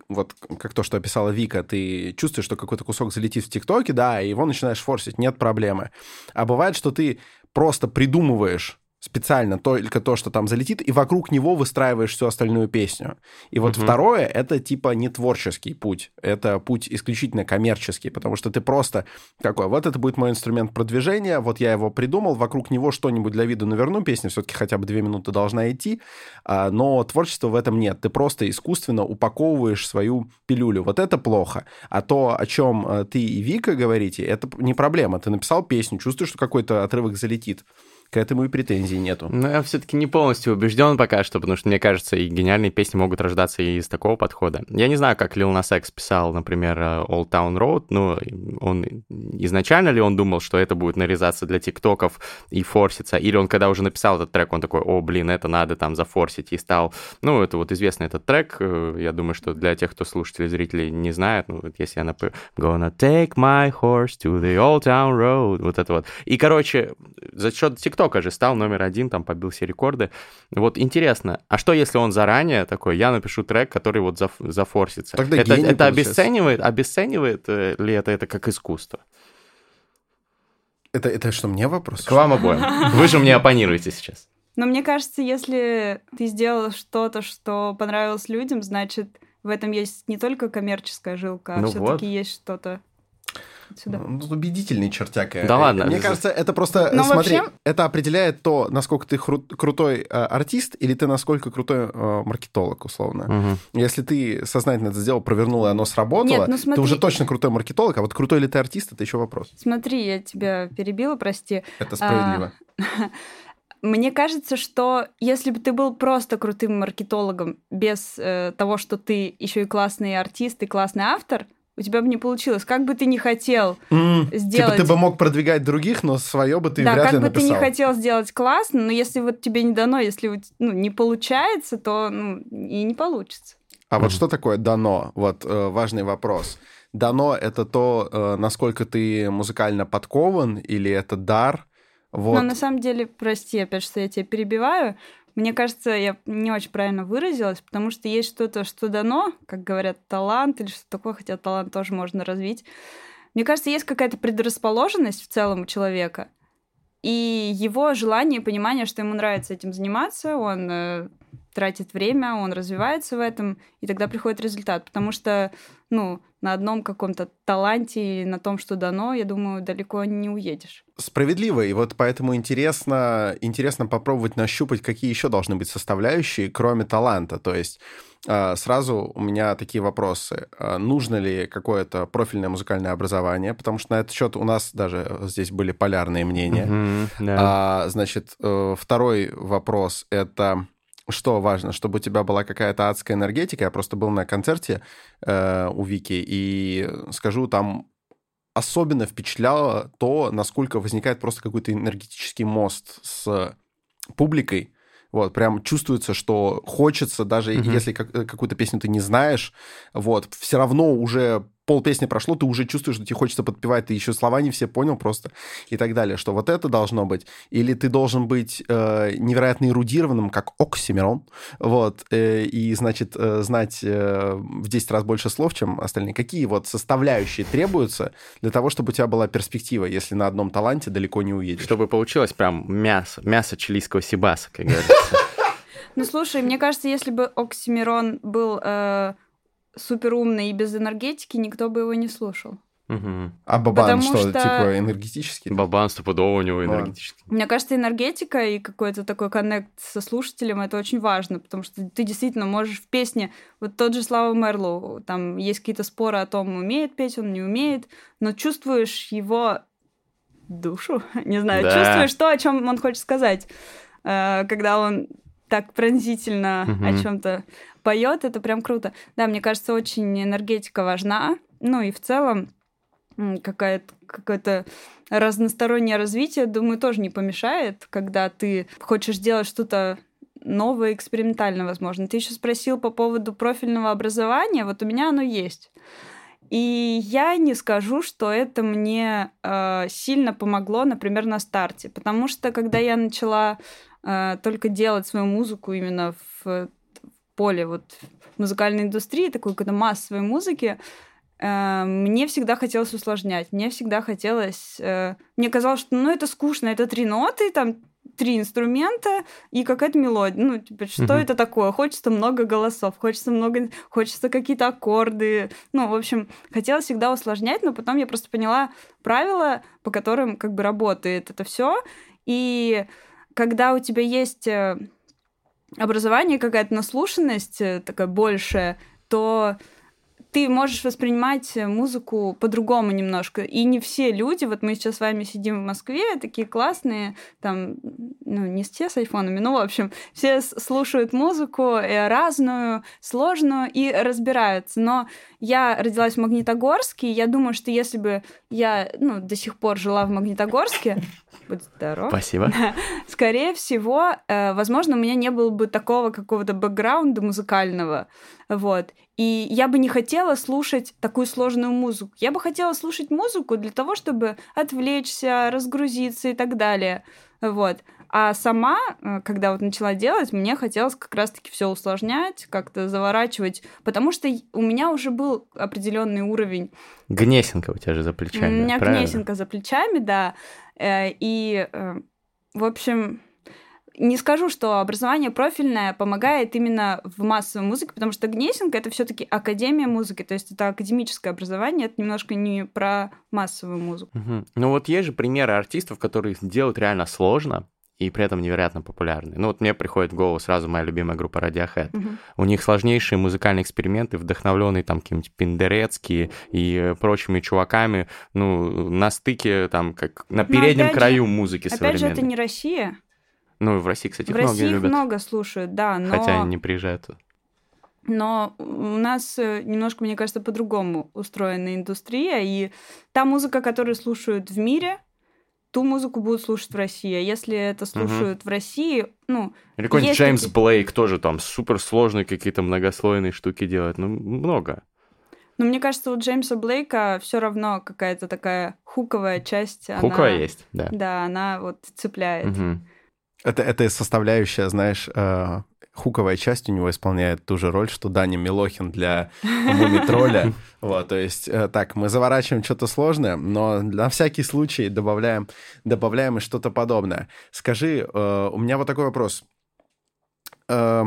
вот как то, что описала Вика, ты чувствуешь, что какой-то кусок залетит в ТикТоке, да, и его начинаешь форсить, нет проблемы. А бывает, что ты просто придумываешь специально только то, что там залетит, и вокруг него выстраиваешь всю остальную песню. И вот угу. второе, это типа не творческий путь, это путь исключительно коммерческий, потому что ты просто такой, вот это будет мой инструмент продвижения, вот я его придумал, вокруг него что-нибудь для виду наверну, песня все-таки хотя бы две минуты должна идти, а, но творчества в этом нет, ты просто искусственно упаковываешь свою пилюлю, вот это плохо. А то, о чем э, ты и Вика говорите, это не проблема, ты написал песню, чувствуешь, что какой-то отрывок залетит, к этому и претензий нету. Но я все-таки не полностью убежден пока что, потому что, мне кажется, и гениальные песни могут рождаться и из такого подхода. Я не знаю, как Lil Nas X писал, например, Old Town Road, ну, он изначально ли он думал, что это будет нарезаться для тиктоков и форситься, или он, когда уже написал этот трек, он такой, о, блин, это надо там зафорсить, и стал, ну, это вот известный этот трек, э, я думаю, что для тех, кто слушателей, зрителей не знает, ну, вот если я напою Gonna take my horse to the Old Town Road, вот это вот. И, короче, за счет тиктока ТикТока же стал номер один, там побил все рекорды. Вот интересно, а что если он заранее такой, я напишу трек, который вот заф зафорсится? Тогда это это обесценивает, обесценивает э, ли это это как искусство? Это, это что, мне вопрос? К вам обоим. Вы же мне оппонируете сейчас. Но мне кажется, если ты сделал что-то, что понравилось людям, значит, в этом есть не только коммерческая жилка, а ну все-таки вот. есть что-то сюда. Ну, убедительный чертяка. Да ладно. Мне кажется, это просто, Но смотри, вообще... это определяет то, насколько ты кру- крутой э, артист или ты насколько крутой э, маркетолог, условно. Угу. Если ты сознательно это сделал, провернул, и оно сработало, Нет, ну, смотри... ты уже точно крутой маркетолог, а вот крутой ли ты артист, это еще вопрос. Смотри, я тебя перебила, прости. Это справедливо. А... Мне кажется, что если бы ты был просто крутым маркетологом без э, того, что ты еще и классный артист и классный автор, у тебя бы не получилось. Как бы ты не хотел mm, сделать... Типа ты бы мог продвигать других, но свое бы ты да, вряд ли написал. Да, как бы ты не хотел сделать классно, но если вот тебе не дано, если ну, не получается, то ну, и не получится. А mm. вот что такое дано? Вот э, важный вопрос. Дано — это то, э, насколько ты музыкально подкован, или это дар? Вот. Но на самом деле, прости опять, что я тебя перебиваю, мне кажется, я не очень правильно выразилась, потому что есть что-то, что дано, как говорят, талант или что такое, хотя талант тоже можно развить. Мне кажется, есть какая-то предрасположенность в целом у человека, и его желание и понимание, что ему нравится этим заниматься, он э, тратит время, он развивается в этом, и тогда приходит результат. Потому что, ну, на одном каком-то таланте и на том, что дано, я думаю, далеко не уедешь. Справедливо, и вот поэтому интересно, интересно попробовать нащупать, какие еще должны быть составляющие, кроме таланта. То есть а, сразу у меня такие вопросы. А, нужно ли какое-то профильное музыкальное образование? Потому что на этот счет у нас даже здесь были полярные мнения. Mm-hmm, да. а, значит, э, второй вопрос — это что важно, чтобы у тебя была какая-то адская энергетика. Я просто был на концерте э, у Вики, и скажу, там особенно впечатляло то, насколько возникает просто какой-то энергетический мост с публикой. Вот, прям чувствуется, что хочется, даже mm-hmm. если как, э, какую-то песню ты не знаешь, вот, все равно уже пол песни прошло, ты уже чувствуешь, что тебе хочется подпевать, ты еще слова не все понял просто и так далее, что вот это должно быть. Или ты должен быть э, невероятно эрудированным, как Оксимирон, вот, э, и, значит, э, знать э, в 10 раз больше слов, чем остальные. Какие вот составляющие требуются для того, чтобы у тебя была перспектива, если на одном таланте далеко не уедешь? Чтобы получилось прям мясо, мясо чилийского сибаса, как говорится. Ну, слушай, мне кажется, если бы Оксимирон был э, супер умный и без энергетики, никто бы его не слушал. Угу. А Бабан что, что, типа энергетический? Бабан стопудово у него энергетический. Мне кажется, энергетика и какой-то такой коннект со слушателем это очень важно, потому что ты действительно можешь в песне, вот тот же Слава Мерлоу, там есть какие-то споры о том, умеет петь он, не умеет, но чувствуешь его душу, не знаю, да. чувствуешь то, о чем он хочет сказать, э, когда он так пронзительно угу. о чем-то поет, это прям круто. Да, мне кажется, очень энергетика важна. Ну и в целом какая-то какое-то разностороннее развитие, думаю, тоже не помешает, когда ты хочешь сделать что-то новое, экспериментальное, возможно. Ты еще спросил по поводу профильного образования. Вот у меня оно есть. И я не скажу, что это мне э, сильно помогло, например, на старте. Потому что когда я начала э, только делать свою музыку именно в поле вот музыкальной индустрии, такой какой-то массовой музыки, э, мне всегда хотелось усложнять. Мне всегда хотелось... Э, мне казалось, что ну это скучно, это три ноты, там три инструмента и какая-то мелодия. Ну, типа, что uh-huh. это такое? Хочется много голосов, хочется много, хочется какие-то аккорды. Ну, в общем, хотела всегда усложнять, но потом я просто поняла правила, по которым как бы работает это все. И когда у тебя есть э, образование, какая-то наслушанность э, такая большая, то ты можешь воспринимать музыку по-другому немножко. И не все люди, вот мы сейчас с вами сидим в Москве, такие классные, там, ну, не все с айфонами, ну, в общем, все слушают музыку э, разную, сложную и разбираются. Но я родилась в Магнитогорске, и я думаю, что если бы я, ну, до сих пор жила в Магнитогорске, Будь здоров. Спасибо. Скорее всего, э, возможно, у меня не было бы такого какого-то бэкграунда музыкального, вот. И я бы не хотела слушать такую сложную музыку. Я бы хотела слушать музыку для того, чтобы отвлечься, разгрузиться и так далее. Вот. А сама, э, когда вот начала делать, мне хотелось как раз-таки все усложнять, как-то заворачивать, потому что у меня уже был определенный уровень. Гнесинка у тебя же за плечами. У меня правильно? гнесинка за плечами, да. Э, и, э, в общем, не скажу, что образование профильное помогает именно в массовой музыке, потому что Гнесинг это все-таки академия музыки, то есть это академическое образование, это немножко не про массовую музыку. Угу. Ну вот есть же примеры артистов, которые делают реально сложно, и при этом невероятно популярны. Ну вот мне приходит в голову сразу моя любимая группа Radiohead. Uh-huh. У них сложнейшие музыкальные эксперименты, вдохновленные там каким-нибудь Пиндерецки и прочими чуваками, ну, на стыке там, как на переднем краю же, музыки опять современной. же, это не Россия. Ну, в России, кстати, в многие России любят. много слушают, да, но... Хотя они не приезжают. Но у нас э, немножко, мне кажется, по-другому устроена индустрия, и та музыка, которую слушают в мире, ту музыку будут слушать в России. А если это слушают угу. в России, ну... Или какой-нибудь Джеймс такие... Блейк тоже там суперсложные какие-то многослойные штуки делает. Ну, много. Но мне кажется, у Джеймса Блейка все равно какая-то такая хуковая часть. Хуковая она... есть, да. Да, она вот цепляет. Угу. Это, это составляющая, знаешь, э, хуковая часть у него исполняет ту же роль, что Даня Милохин для Мумитроля. Вот, то есть, э, так, мы заворачиваем что-то сложное, но на всякий случай добавляем, добавляем и что-то подобное. Скажи, э, у меня вот такой вопрос. Э,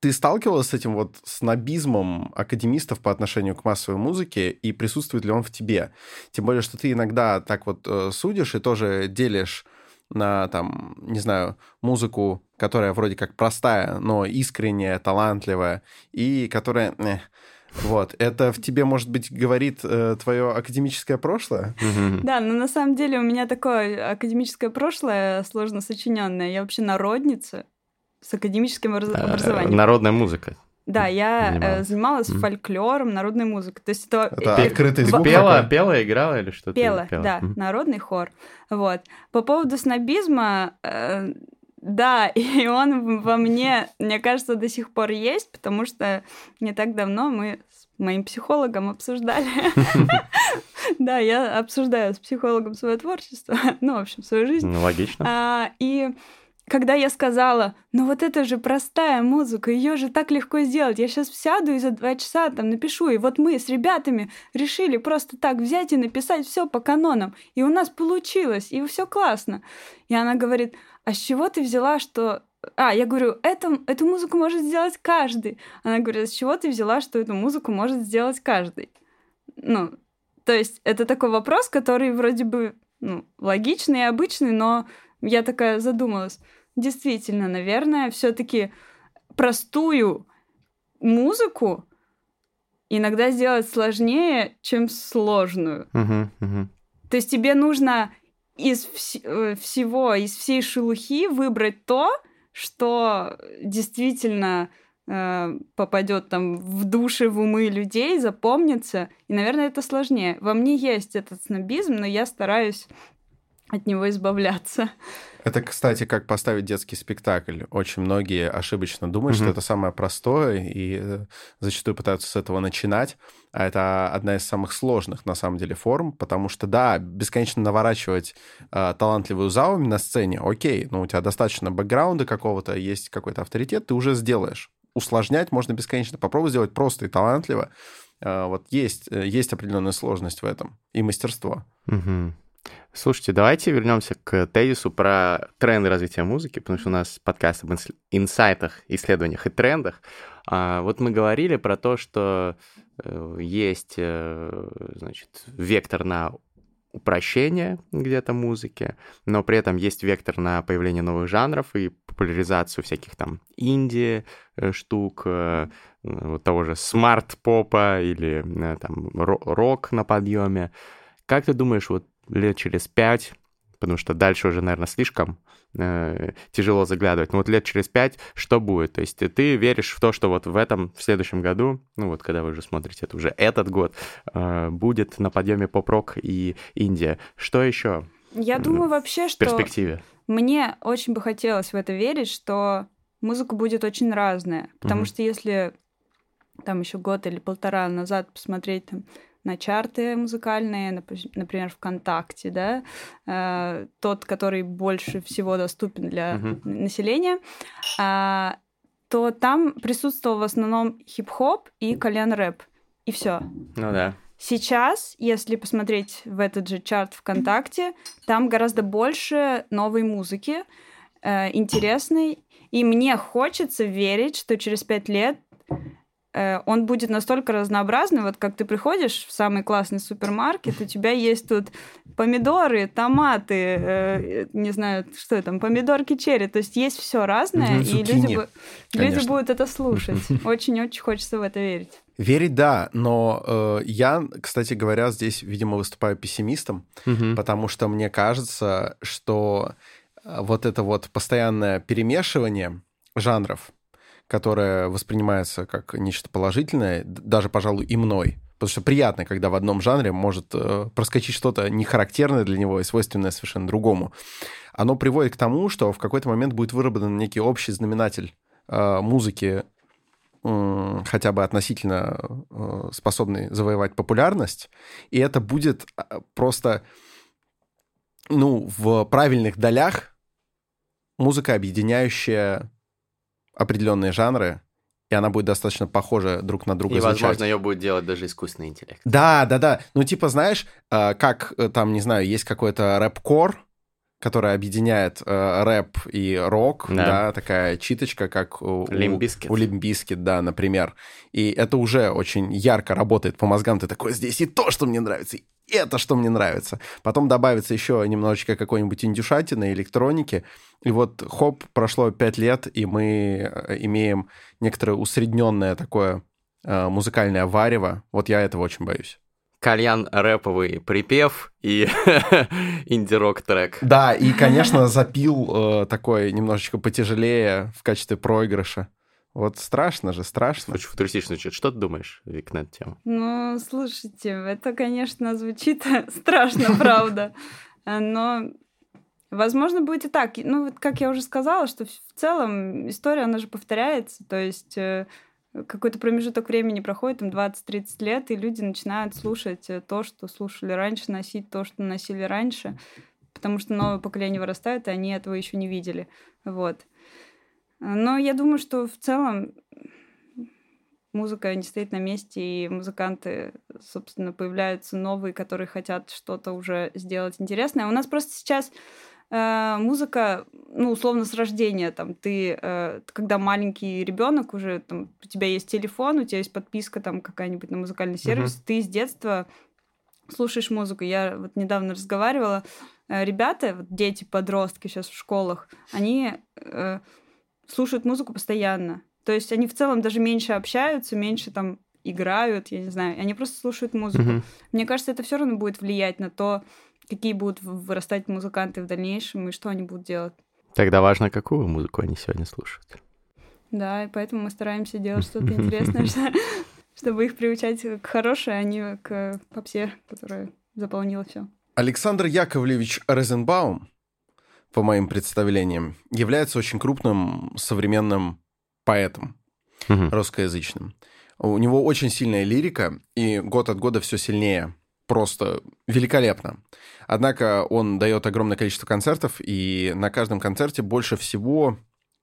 ты сталкивалась с этим вот снобизмом академистов по отношению к массовой музыке, и присутствует ли он в тебе? Тем более, что ты иногда так вот судишь и тоже делишь на, там, не знаю, музыку, которая вроде как простая, но искренняя, талантливая, и которая... Э, вот, это в тебе, может быть, говорит э, твое академическое прошлое? Да, но на самом деле у меня такое академическое прошлое сложно сочиненное. Я вообще народница с академическим образованием. Народная музыка. Да, я занималась, занималась mm. фольклором, народной музыкой. То есть это... Это открытый звук Пела, пела, играла или что-то? Пела, пела, да, mm. народный хор. Вот. По поводу снобизма, э, да, и он во мне, мне кажется, до сих пор есть, потому что не так давно мы с моим психологом обсуждали. Да, я обсуждаю с психологом свое творчество, ну, в общем, свою жизнь. Ну, логично. А, и когда я сказала, ну вот это же простая музыка, ее же так легко сделать, я сейчас сяду и за два часа там напишу, и вот мы с ребятами решили просто так взять и написать все по канонам, и у нас получилось, и все классно. И она говорит, а с чего ты взяла, что... А, я говорю, эту, эту музыку может сделать каждый. Она говорит, а с чего ты взяла, что эту музыку может сделать каждый? Ну, то есть это такой вопрос, который вроде бы ну, логичный и обычный, но я такая задумалась действительно, наверное, все-таки простую музыку иногда сделать сложнее, чем сложную. Uh-huh, uh-huh. То есть тебе нужно из вс- э, всего, из всей шелухи выбрать то, что действительно э, попадет там в души, в умы людей, запомнится. И, наверное, это сложнее. Во мне есть этот снобизм, но я стараюсь от него избавляться. Это, кстати, как поставить детский спектакль. Очень многие ошибочно думают, mm-hmm. что это самое простое, и э, зачастую пытаются с этого начинать. А это одна из самых сложных, на самом деле, форм, потому что, да, бесконечно наворачивать э, талантливую заумь на сцене, окей, но у тебя достаточно бэкграунда какого-то, есть какой-то авторитет, ты уже сделаешь. Усложнять можно бесконечно. Попробуй сделать просто и талантливо. Э, вот есть, э, есть определенная сложность в этом и мастерство. Mm-hmm. Слушайте, давайте вернемся к тезису про тренды развития музыки, потому что у нас подкаст об инсайтах, исследованиях и трендах. А, вот мы говорили про то, что э, есть, э, значит, вектор на упрощение где-то музыки, но при этом есть вектор на появление новых жанров и популяризацию всяких там инди э, штук, вот того же смарт-попа или там рок на подъеме. Как ты думаешь, вот лет через пять, потому что дальше уже, наверное, слишком э, тяжело заглядывать. Но вот лет через пять что будет? То есть ты, веришь в то, что вот в этом, в следующем году, ну вот когда вы уже смотрите это уже этот год, э, будет на подъеме поп-рок и Индия. Что еще? Я думаю вообще, что... В перспективе. Мне очень бы хотелось в это верить, что музыка будет очень разная. Потому mm что если там еще год или полтора назад посмотреть там на чарты музыкальные, например, ВКонтакте, да, э, тот, который больше всего доступен для uh-huh. населения, э, то там присутствовал в основном хип-хоп и кальян-рэп, и все. Ну да. Сейчас, если посмотреть в этот же чарт ВКонтакте, там гораздо больше новой музыки, э, интересной, и мне хочется верить, что через пять лет он будет настолько разнообразный, вот как ты приходишь в самый классный супермаркет, у тебя есть тут помидоры, томаты, э, не знаю, что там, помидорки черри, то есть есть все разное, ну, и люди, люди будут это слушать. Очень-очень хочется в это верить. Верить, да, но э, я, кстати говоря, здесь, видимо, выступаю пессимистом, угу. потому что мне кажется, что э, вот это вот постоянное перемешивание жанров, которая воспринимается как нечто положительное, даже, пожалуй, и мной. Потому что приятно, когда в одном жанре может э, проскочить что-то нехарактерное для него и свойственное совершенно другому. Оно приводит к тому, что в какой-то момент будет выработан некий общий знаменатель э, музыки, хотя бы относительно э, способный завоевать популярность, и это будет э, просто, ну, в правильных долях музыка, объединяющая определенные жанры, и она будет достаточно похожа друг на друга. И, звучать. возможно, ее будет делать даже искусственный интеллект. Да, да, да. Ну, типа, знаешь, э, как э, там, не знаю, есть какой-то рэп-кор, которая объединяет э, рэп и рок, да. да, такая читочка, как у, Limp Bizkit. у Limp Bizkit, да, например. И это уже очень ярко работает по мозгам. Ты такой, здесь и то, что мне нравится, и это, что мне нравится. Потом добавится еще немножечко какой-нибудь индюшатины, электроники. И вот, хоп, прошло пять лет, и мы э, имеем некоторое усредненное такое э, музыкальное варево. Вот я этого очень боюсь кальян рэповый припев и инди-рок трек. Да, и, конечно, запил э, такой немножечко потяжелее в качестве проигрыша. Вот страшно же, страшно. Очень футуристично звучит. Что ты думаешь, Вик, на эту тему? Ну, слушайте, это, конечно, звучит страшно, правда. Но, возможно, будет и так. Ну, вот как я уже сказала, что в целом история, она же повторяется. То есть э, какой-то промежуток времени проходит, там 20-30 лет, и люди начинают слушать э, то, что слушали раньше, носить то, что носили раньше, потому что новое поколение вырастает, и они этого еще не видели. Вот. Но я думаю, что в целом музыка не стоит на месте, и музыканты, собственно, появляются новые, которые хотят что-то уже сделать интересное. У нас просто сейчас э, музыка, ну, условно, с рождения, там, ты, э, когда маленький ребенок уже, там, у тебя есть телефон, у тебя есть подписка там какая-нибудь на музыкальный сервис, uh-huh. ты с детства слушаешь музыку. Я вот недавно разговаривала, э, ребята, вот дети, подростки сейчас в школах, они э, слушают музыку постоянно. То есть они в целом даже меньше общаются, меньше там играют, я не знаю, они просто слушают музыку. Uh-huh. Мне кажется, это все равно будет влиять на то, какие будут вырастать музыканты в дальнейшем и что они будут делать. Тогда важно, какую музыку они сегодня слушают. Да, и поэтому мы стараемся делать что-то интересное, чтобы их приучать к хорошей, а не к попсе, которая заполнила все. Александр Яковлевич Розенбаум, по моим представлениям, является очень крупным современным поэтом русскоязычным. У него очень сильная лирика, и год от года все сильнее просто великолепно. Однако он дает огромное количество концертов, и на каждом концерте больше всего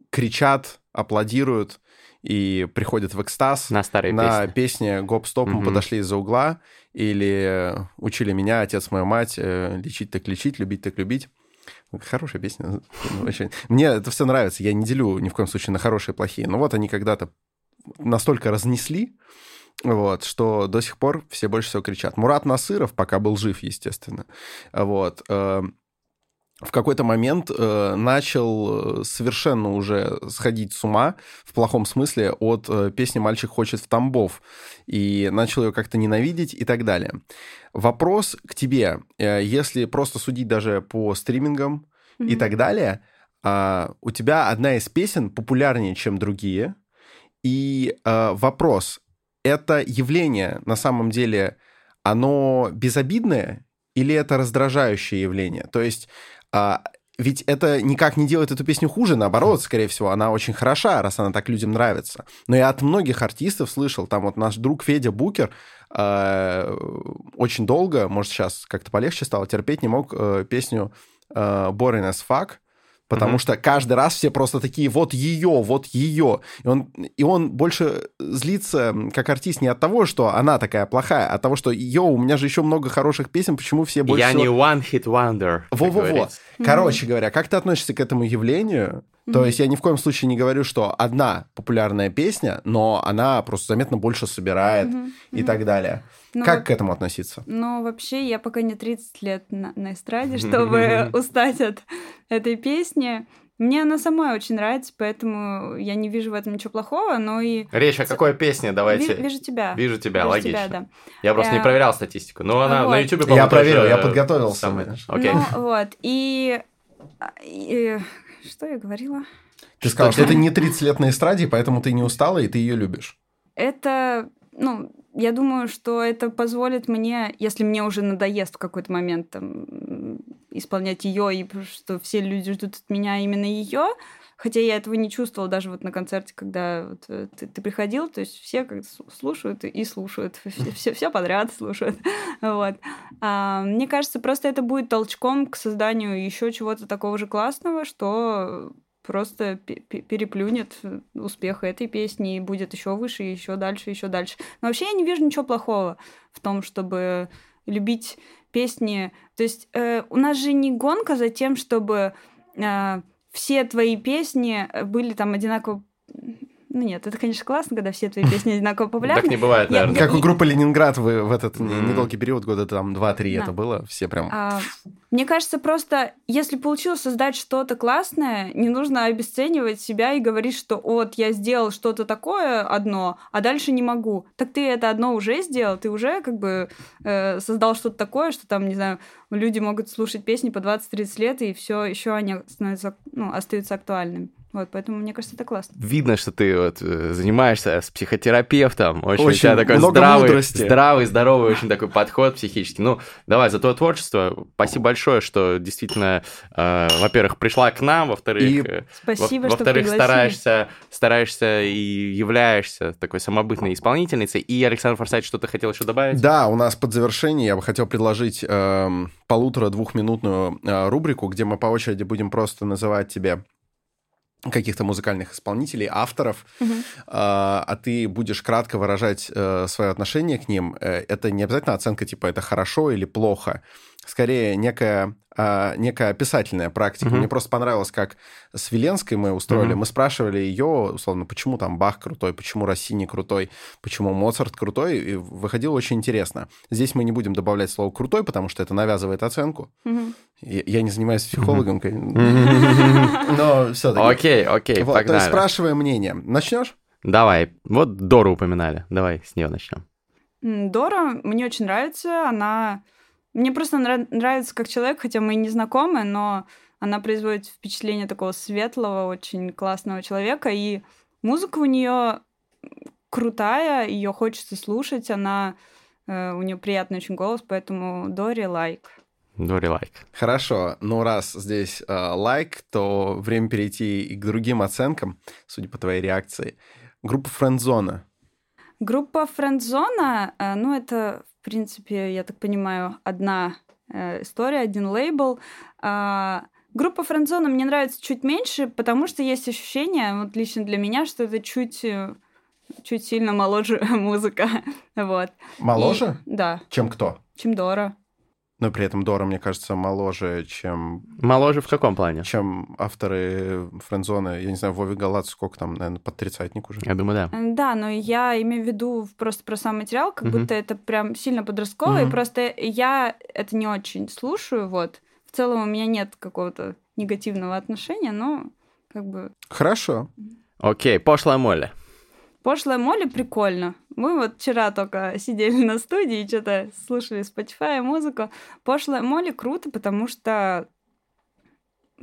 кричат, аплодируют и приходят в экстаз На старые на песни. песне «Гоп-стоп, мы подошли из-за угла» или «Учили меня, отец, мою мать, э, лечить так лечить, любить так любить». Хорошая песня. Мне это все нравится. Я не делю ни в коем случае на хорошие и плохие. Но вот они когда-то настолько разнесли, вот, что до сих пор все больше всего кричат. Мурат Насыров, пока был жив, естественно, вот, э, в какой-то момент э, начал э, совершенно уже сходить с ума, в плохом смысле, от э, песни «Мальчик хочет в Тамбов», и начал ее как-то ненавидеть и так далее. Вопрос к тебе, э, если просто судить даже по стримингам и Мгм. так далее, а, у тебя одна из песен популярнее, чем другие, и а, вопрос, это явление на самом деле, оно безобидное или это раздражающее явление? То есть а, ведь это никак не делает эту песню хуже, наоборот, скорее всего, она очень хороша, раз она так людям нравится. Но я от многих артистов слышал, там вот наш друг Федя Букер э, очень долго, может, сейчас как-то полегче стало, терпеть не мог э, песню э, Boring as fuck, потому Мгм. что каждый раз все просто такие, вот ее, вот ее. И он, и он больше злится как артист не от того, что она такая плохая, а от того, что ее, у меня же еще много хороших песен, почему все больше Я всего- не one hit wonder. Во-во-во. Короче говоря, как ты относишься к этому явлению? То есть я ни в коем случае не говорю, что одна популярная песня, но она просто заметно больше собирает Мгм. и так далее. Ну, как вот- к этому относиться? Ну, вообще, я пока не 30 лет на, на эстраде, чтобы устать от этой песни. Мне она сама очень нравится, поэтому я не вижу в этом ничего плохого, но и... Речь о какой песне? Давайте. Ви- Вижу тебя. Вижу тебя, Вижу логично. тебя, да. Я просто не Э, проверял статистику. Но она вот. на YouTube, Я проверил, тоже, я э, подготовился, самый-. Окей. Ну, вот, и... и- Что я говорила? Ты сказал, Что что ты не 30 лет на эстраде, поэтому ты не устала, и ты ее любишь. Это, ну, я думаю, что это позволит мне, если мне уже надоест в какой-то момент там, исполнять ее, и что все люди ждут от меня именно ее, хотя я этого не чувствовала даже вот на концерте, когда вот, э, ты, ты приходил, то есть все как слушают и слушают, все, все подряд слушают, вот. А, мне кажется, просто это будет толчком к созданию еще чего-то такого же классного, что просто пе- пе- переплюнет успех этой песни и будет еще выше, еще дальше, еще дальше. Но вообще я не вижу ничего плохого в том, чтобы любить песни. То есть э, у нас же не гонка за тем, чтобы э, все твои песни были там одинаково... Ну нет, это, конечно, классно, когда все твои песни одинаково популярны. Так не бывает, наверное. Как у группы Ленинград вы в этот недолгий период, года там 2-3 Да. это было, все прям... А, мне кажется, просто если получилось создать что-то классное, не нужно обесценивать себя и говорить, что вот я сделал что-то такое одно, а дальше не могу. Так ты это одно уже сделал, ты уже как бы э, создал что-то такое, что там, не знаю, люди могут слушать песни по 20-30 лет, и все еще они становятся, ну, остаются актуальными. Вот, поэтому мне кажется, это классно. Видно, что ты вот э, занимаешься с психотерапевтом. Очень, у Очень тебя такой много здравый, мудрости. здравый, здоровый очень такой подход психический. Ну, давай, за твое творчество спасибо большое, что действительно, э, во-первых, пришла к нам, во-вторых, И э, Спасибо, во- что во-вторых, стараешься, стараешься и являешься такой самобытной исполнительницей. И Александр Форсайт что-то хотел еще добавить? Да, у нас под завершение я бы хотел предложить эм, полутора-двухминутную э, рубрику, где мы по очереди будем просто называть тебе каких-то музыкальных исполнителей, авторов, а а ты будешь кратко выражать э, свое отношение к ним. Э, Это не обязательно оценка типа это хорошо или плохо. Скорее, некая, а, некая описательная практика. Мгм. Мне просто понравилось, как с Веленской мы устроили. Мгм. Мы спрашивали ее, условно, почему там Бах крутой, почему Россини крутой, почему Моцарт крутой, и выходило очень интересно. Здесь мы не будем добавлять слово «крутой», потому что это навязывает оценку. Мгм. Я я не занимаюсь психологом, но все-таки. Окей, окей, Вот, то есть погнали. спрашиваем мнение. Начнешь? Давай, вот Дору упоминали, давай с нее начнем. Дора мне очень нравится. Она... Мне просто нра- нравится как человек, хотя мы и не знакомы, но она производит впечатление такого светлого, очень классного человека. И музыка у нее крутая, ее хочется слушать. Она... э, у нее приятный очень голос, поэтому Дори лайк. Дори лайк. Хорошо, ну раз здесь э, лайк, то время перейти и к другим оценкам, судя по твоей реакции. Группа Френдзона. Группа Френдзона, э, ну, это, принципе, я так понимаю, одна э, история, один лейбл. А, Группа Френдзона мне нравится чуть меньше, потому что есть ощущение, вот лично для меня, что это чуть э, чуть сильно моложе музыка, вот. Моложе? И, да. Чем кто? Чем Дора. Но при этом Дора, мне кажется, моложе, чем... Моложе в каком плане? Чем авторы Френдзона. Я не знаю, Вове Галат сколько там, наверное, под тридцатник уже. Я думаю, да. Да, но я имею в виду просто про сам материал, как uh-huh. будто это прям сильно подростковый. Uh-huh. Просто я это не очень слушаю, вот. В целом у меня нет какого-то негативного отношения, но как бы... Хорошо. Окей, пошлая Молли. Пошлая Молли прикольно. Мы вот вчера только сидели на студии и что-то слушали Spotify музыку. Пошлая Молли круто, потому что...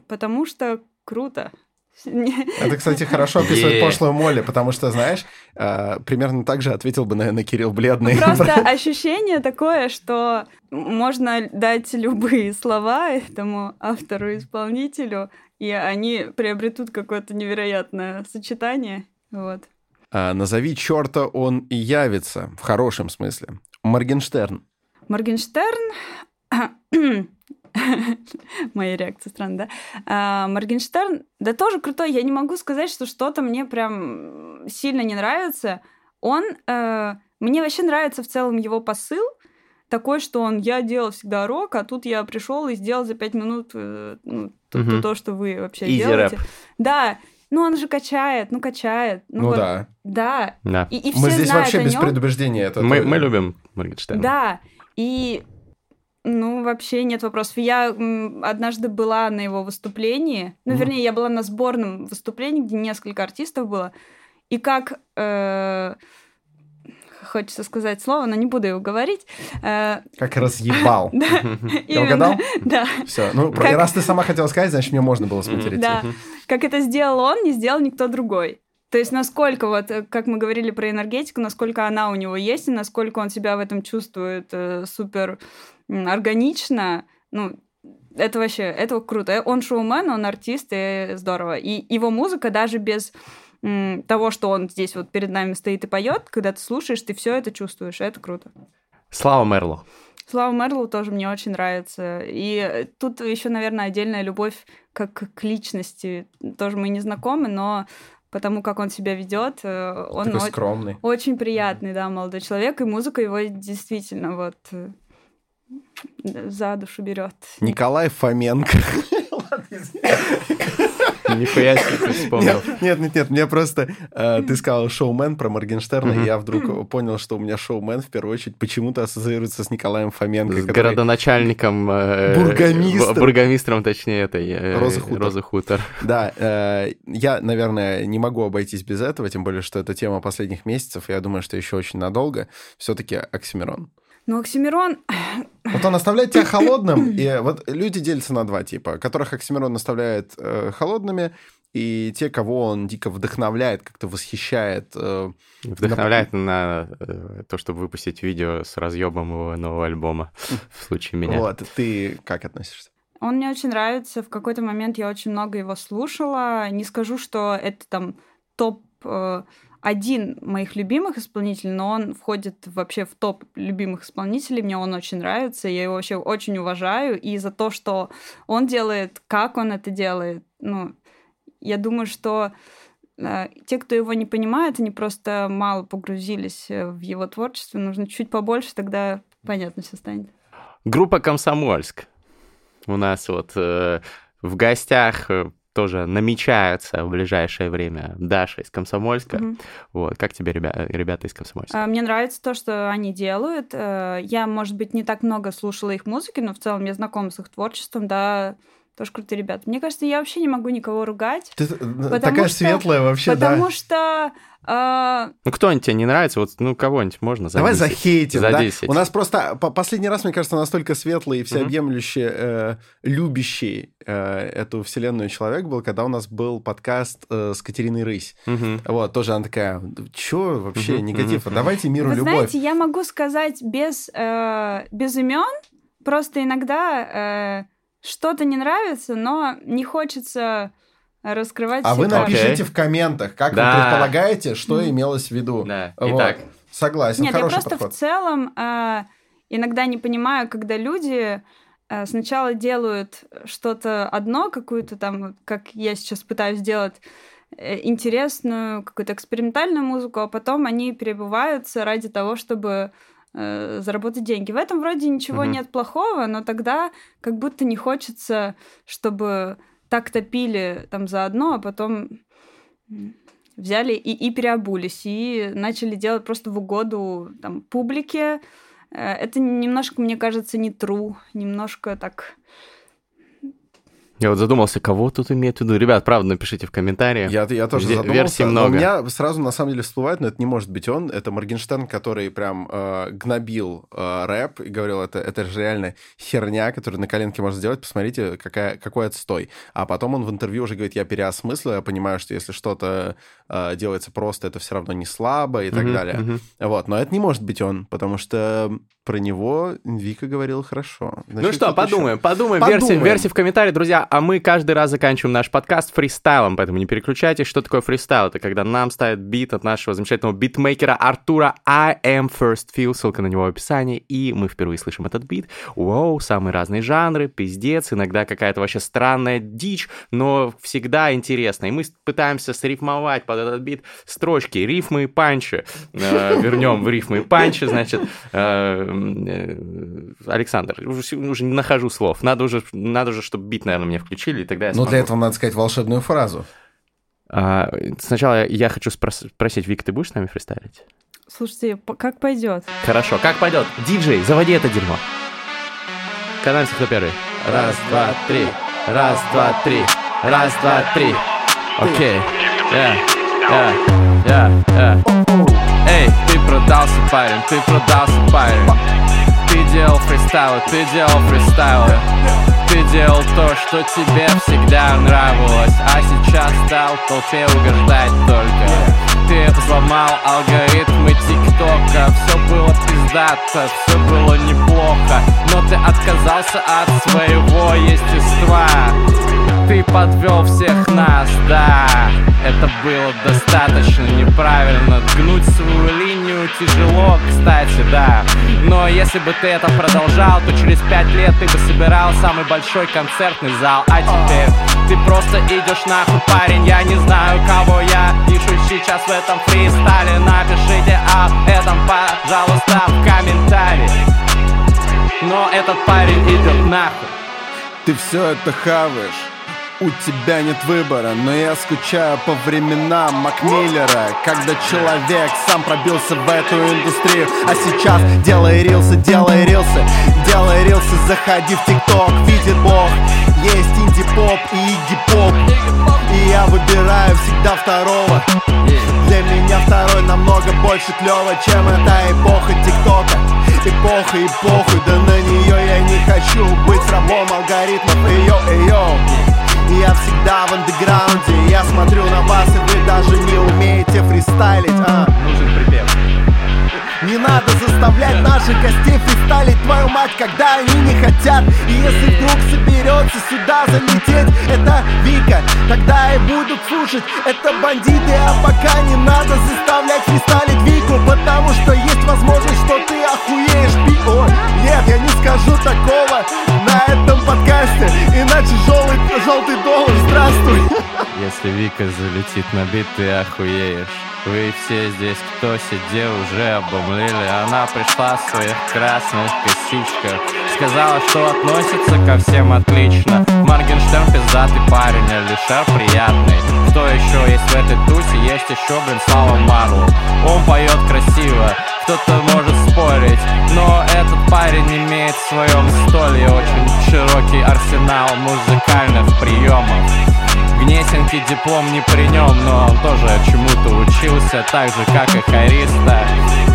Потому что круто. Это, кстати, хорошо описывает yeah. пошлую Молли, потому что, знаешь, э, примерно так же ответил бы, наверное, Кирилл Бледный. Просто ощущение такое, что можно дать любые слова этому автору-исполнителю, и они приобретут какое-то невероятное сочетание. Вот. А, назови черта, он и явится, в хорошем смысле. Моргенштерн. Моргенштерн... Моя реакция странная, да? А, Моргенштерн, да тоже крутой. Я не могу сказать, что что-то мне прям сильно не нравится. Он... Э, мне вообще нравится в целом его посыл, такой, что он, я делал всегда рок, а тут я пришел и сделал за пять минут э, ну, то, то, то, что вы вообще Easy делаете. Rap. Да, ну он же качает, ну качает. Ну, ну вот, да. Да. да. И, и мы здесь вообще без предубеждения. Это мы, мы любим Моргенштерна. Да. И ну, вообще нет вопросов. Я однажды была на его выступлении. Ну, mm. вернее, я была на сборном выступлении, где несколько артистов было. И как э, хочется сказать слово, но не буду его говорить. Э, как разъебал. Я угадал? Да. Все. Ну, раз ты сама хотела сказать, значит, мне можно было смотреть. Да. Как это сделал он, не сделал никто другой. То есть насколько, вот, э, как мы говорили про энергетику, насколько она у него есть, и насколько он себя в этом чувствует э, супер органично, ну, это вообще, это круто. Он шоумен, он артист, и здорово. И его музыка даже без того, что он здесь вот перед нами стоит и поет, когда ты слушаешь, ты все это чувствуешь, это круто. Слава Мерлу. Слава Мерлу тоже мне очень нравится. И тут еще, наверное, отдельная любовь как к личности. Тоже мы не знакомы, но потому как он себя ведет, э, он Такой скромный. очень приятный, да, молодой человек, и музыка его действительно вот э, за душу берет. Николай Фоменко. Нихуя себе ты вспомнил. Нет, нет, нет, мне просто... Э, ты сказал шоумен про Моргенштерна, и я вдруг понял, что у меня шоумен в первую очередь почему-то ассоциируется с Николаем Фоменко. С городоначальником... Э, бургомистром. Бургомистром, точнее, этой... Э, Розы Хутор. Розы Хутор. Да, я, наверное, не могу обойтись без этого, тем более, что это тема последних месяцев, я думаю, что еще очень надолго. Все-таки Оксимирон. Ну, Оксимирон... Вот он оставляет тебя холодным, и вот люди делятся на два типа, которых Оксимирон оставляет э, холодными, и те, кого он дико вдохновляет, как-то восхищает. Э, вдохновляет на, на э, то, чтобы выпустить видео с разъебом его нового альбома, в случае меня. Вот, ты как относишься? Он мне очень нравится. В какой-то момент я очень много его слушала. Не скажу, что это там топ э, один моих любимых исполнителей, но он входит вообще в топ любимых исполнителей. Мне он очень нравится, я его вообще очень уважаю. И за то, что он делает, как он это делает, ну, я думаю, что э, те, кто его не понимает, они просто мало погрузились э, в его творчество. Нужно чуть побольше, тогда понятно все станет. Группа «Комсомольск». У нас вот э, в гостях э, тоже намечается в ближайшее время Даша из Комсомольска. Mm-hmm. Вот, как тебе ребя- ребята из Комсомольска? А, мне нравится то, что они делают. Э, я, может быть, не так много слушала их музыки, но в целом я знакома с их творчеством, да, тоже крутые ребята. Мне кажется, я вообще не могу никого ругать. Ты такая что, светлая вообще, потому да. Потому что а... Ну, кто-нибудь тебе не нравится, вот, ну, кого-нибудь можно за Давай 10. захейтим, за да? 10. У нас просто по последний раз, мне кажется, настолько светлый и всеобъемлющий, э, любящий э, эту вселенную человек был, когда у нас был подкаст э, с Катериной Рысь. Mm-hmm. Вот, тоже она такая, чё вообще, mm-hmm. негатив, mm-hmm. давайте миру Вы любовь. знаете, я могу сказать без, э, без имен, просто иногда э, что-то не нравится, но не хочется раскрывать А вы напишите okay. в комментах, как да. вы предполагаете, что mm. имелось в виду. Да, вот. Итак. Согласен, Нет, хороший я просто подход. в целом э, иногда не понимаю, когда люди э, сначала делают что-то одно, какую-то там, как я сейчас пытаюсь сделать, э, интересную, какую-то экспериментальную музыку, а потом они перебываются ради того, чтобы э, заработать деньги. В этом вроде ничего угу. нет плохого, но тогда как будто не хочется, чтобы так топили там заодно, а потом взяли и, и переобулись, и начали делать просто в угоду там, публике. Э, это немножко, мне кажется, не true, немножко так я вот задумался, кого тут имеет в виду. Ребят, правда, напишите в комментариях. Я, я тоже задумался. Версий много. Но у меня сразу, на самом деле, всплывает, но это не может быть он. Это Моргенштерн, который прям э, гнобил э, рэп и говорил, это, это же реально херня, которую на коленке можно сделать. Посмотрите, какая, какой отстой. А потом он в интервью уже говорит, я переосмыслю, я понимаю, что если что-то э, делается просто, это все равно не слабо и так uh-huh, далее. Uh-huh. Вот, но это не может быть он, потому что про него Вика говорила хорошо. Значит, ну что, подумаем, еще... подумаем, подумаем. Версии, версии в комментариях, друзья. А мы каждый раз заканчиваем наш подкаст фристайлом, поэтому не переключайтесь. Что такое фристайл? Это когда нам ставят бит от нашего замечательного битмейкера Артура I am First Feel, ссылка на него в описании, и мы впервые слышим этот бит. Воу, самые разные жанры, пиздец, иногда какая-то вообще странная дичь, но всегда интересно. И мы пытаемся срифмовать под этот бит строчки, рифмы и панчи. Э, вернем в рифмы и панчи, значит, э, Э, Александр, уже не нахожу слов. Надо уже, надо уже, чтобы бит, наверное, мне включили, и тогда я Ну, для этого надо сказать волшебную фразу. А, сначала я хочу спросить, Вик, ты будешь с нами фристайлить? Слушайте, как пойдет? Хорошо, как пойдет? Диджей, заводи это дерьмо. Канадцы, кто первый? Раз, два, три. Раз, два, три. Раз, два, три. Окей. Yeah. Yeah. Yeah. Yeah. Эй, ты продался, парень, ты продался, парень. Ты делал фристайлы, ты делал фристайлы Ты делал то, что тебе всегда нравилось А сейчас стал толпе угождать только. Ты взломал алгоритмы ТикТока Все было пиздато, все было неплохо Но ты отказался от своего естества. Ты подвел всех нас, да Это было достаточно неправильно Гнуть свою линию тяжело, кстати, да. Но если бы ты это продолжал, то через пять лет ты бы собирал самый большой концертный зал. А теперь ты просто идешь нахуй, парень Я не знаю, кого я пишу сейчас в этом фристайле. Напишите об этом, пожалуйста, в комментарии. Но этот парень идет нахуй. Ты все это хаваешь у тебя нет выбора, но я скучаю по временам Макмиллера Когда человек сам пробился в эту индустрию. А сейчас делай рилсы, делай рилсы Делай рилсы, заходи в ТикТок Видит Бог, есть инди-поп и игги-поп И я выбираю всегда второго. Для меня второй намного больше клево, чем эта эпоха ТикТока. Эпоха, эпоху, да на нее я не хочу Быть рабом алгоритмов, ее, ее я всегда в андеграунде Я смотрю на вас, и вы даже не умеете фристайлить а. Нужен припев не надо заставлять наших гостей фристайлить твою мать, когда они не хотят. И если вдруг соберется сюда залететь, это Вика Тогда и будут слушать, это бандиты А пока не надо заставлять фристайлить Вику Потому что есть возможность, что ты охуеешь О, нет, я не скажу такого на этом подкасте Иначе желтый, желтый доллар, здравствуй. Если Вика залетит на бит, ты охуеешь вы все здесь, кто сидел, уже обомлели. Она пришла в своих красных косичках. Сказала, что относится ко всем отлично. Моргенштерн пиздатый парень, а Лишер приятный. Кто еще есть в этой тусе? Есть еще, блин, Слава Марлоу Он поет красиво, кто-то может спорить. Но этот парень имеет в своем столе Очень широкий арсенал музыкальных приемов Гнесинки диплом не при нем, но он тоже чему-то учился, так же, как и Xarista.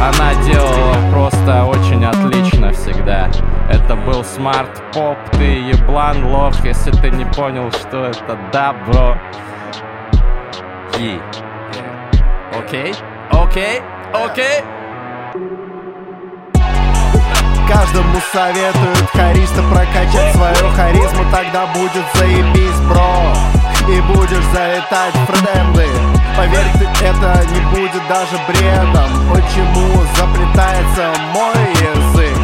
Она делала просто очень отлично всегда. Это был smart-pop, ты еблан лох, если ты не понял, что это да, бро. И... Окей? Окей? Окей? Каждому советуют хариста прокачать свою харизму Тогда будет заебись, бро и будешь залетать в тренды Поверь, это не будет даже бредом Почему заплетается мой язык?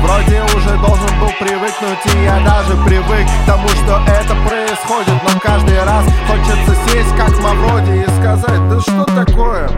Вроде уже должен был привыкнуть И я даже привык к тому, что это происходит Но каждый раз хочется сесть как Мавроди И сказать, да что такое?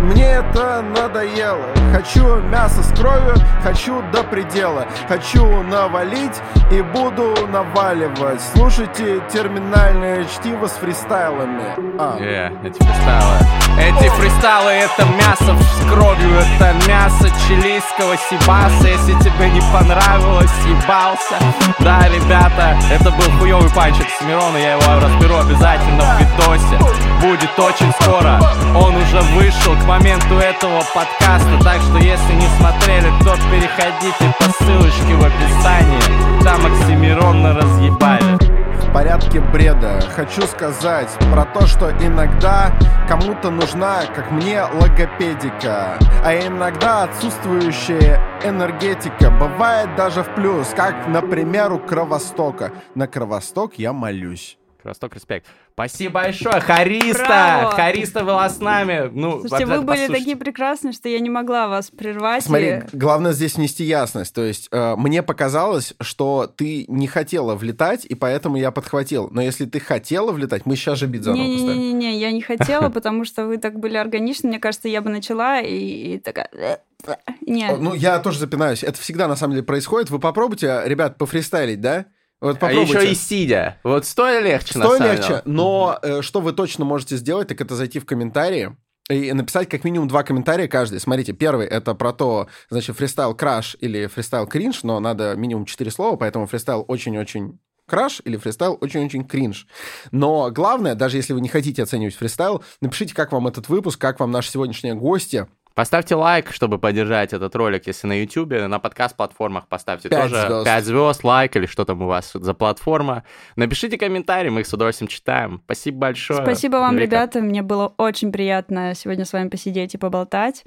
Мне это надоело. Хочу мясо с кровью, хочу до предела. Хочу навалить и буду наваливать. Слушайте терминальное чтиво с фристайлами. А. yeah, эти фристайлы. Эти фристайлы это мясо с кровью Это мясо чилийского сибаса. Если тебе не понравилось, ебался Да, ребята, это был хуёвый панчик с Мирона Я его разберу обязательно в видосе. Будет очень скоро Он уже вышел к моменту этого подкаста. Так что если не смотрели, то переходите по ссылочке в описании. Там Оксимирона разъебали. В порядке бреда. Хочу сказать про то, что иногда кому-то нужна, как мне, логопедика. А иногда отсутствующая энергетика. Бывает даже в плюс, как, например, у Кровостока. На Кровосток я молюсь. Кровосток, респект. Спасибо большое, Хариста! Браво! Хариста была с нами. Ну, Слушайте, вы были послушайте. такие прекрасные, что я не могла вас прервать. Смотри, и... главное здесь внести ясность. То есть э, мне показалось, что ты не хотела влетать, и поэтому я подхватил. Но если ты хотела влетать, мы сейчас же бит заново Не-не-не, я не хотела, потому что вы так были органичны. Мне кажется, я бы начала и такая... «Э, э, нет. Ну, я тоже запинаюсь. Это всегда, на самом деле, происходит. Вы попробуйте, ребят, пофристайлить, да? Вот а еще и сидя. Вот стоя легче, стоя на самом легче, деле. но э, что вы точно можете сделать, так это зайти в комментарии и написать как минимум два комментария каждый. Смотрите, первый это про то, значит, фристайл краш или фристайл кринж, но надо минимум четыре слова, поэтому фристайл очень-очень краш или фристайл очень-очень кринж. Но главное, даже если вы не хотите оценивать фристайл, напишите, как вам этот выпуск, как вам наши сегодняшние гости, Поставьте лайк, чтобы поддержать этот ролик, если на YouTube, на подкаст-платформах поставьте 5 тоже звезд. 5 звезд, лайк или что там у вас за платформа. Напишите комментарий, мы их с удовольствием читаем. Спасибо большое. Спасибо вам, Вика. ребята, мне было очень приятно сегодня с вами посидеть и поболтать.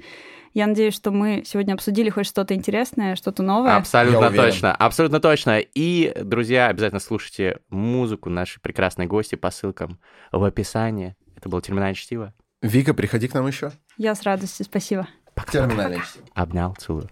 Я надеюсь, что мы сегодня обсудили хоть что-то интересное, что-то новое. Абсолютно точно, абсолютно точно. И, друзья, обязательно слушайте музыку нашей прекрасной гости по ссылкам в описании. Это было «Терминальное чтиво». Вика, приходи к нам еще. Я с радостью, спасибо. Пока, Терминальное Обнял, целую.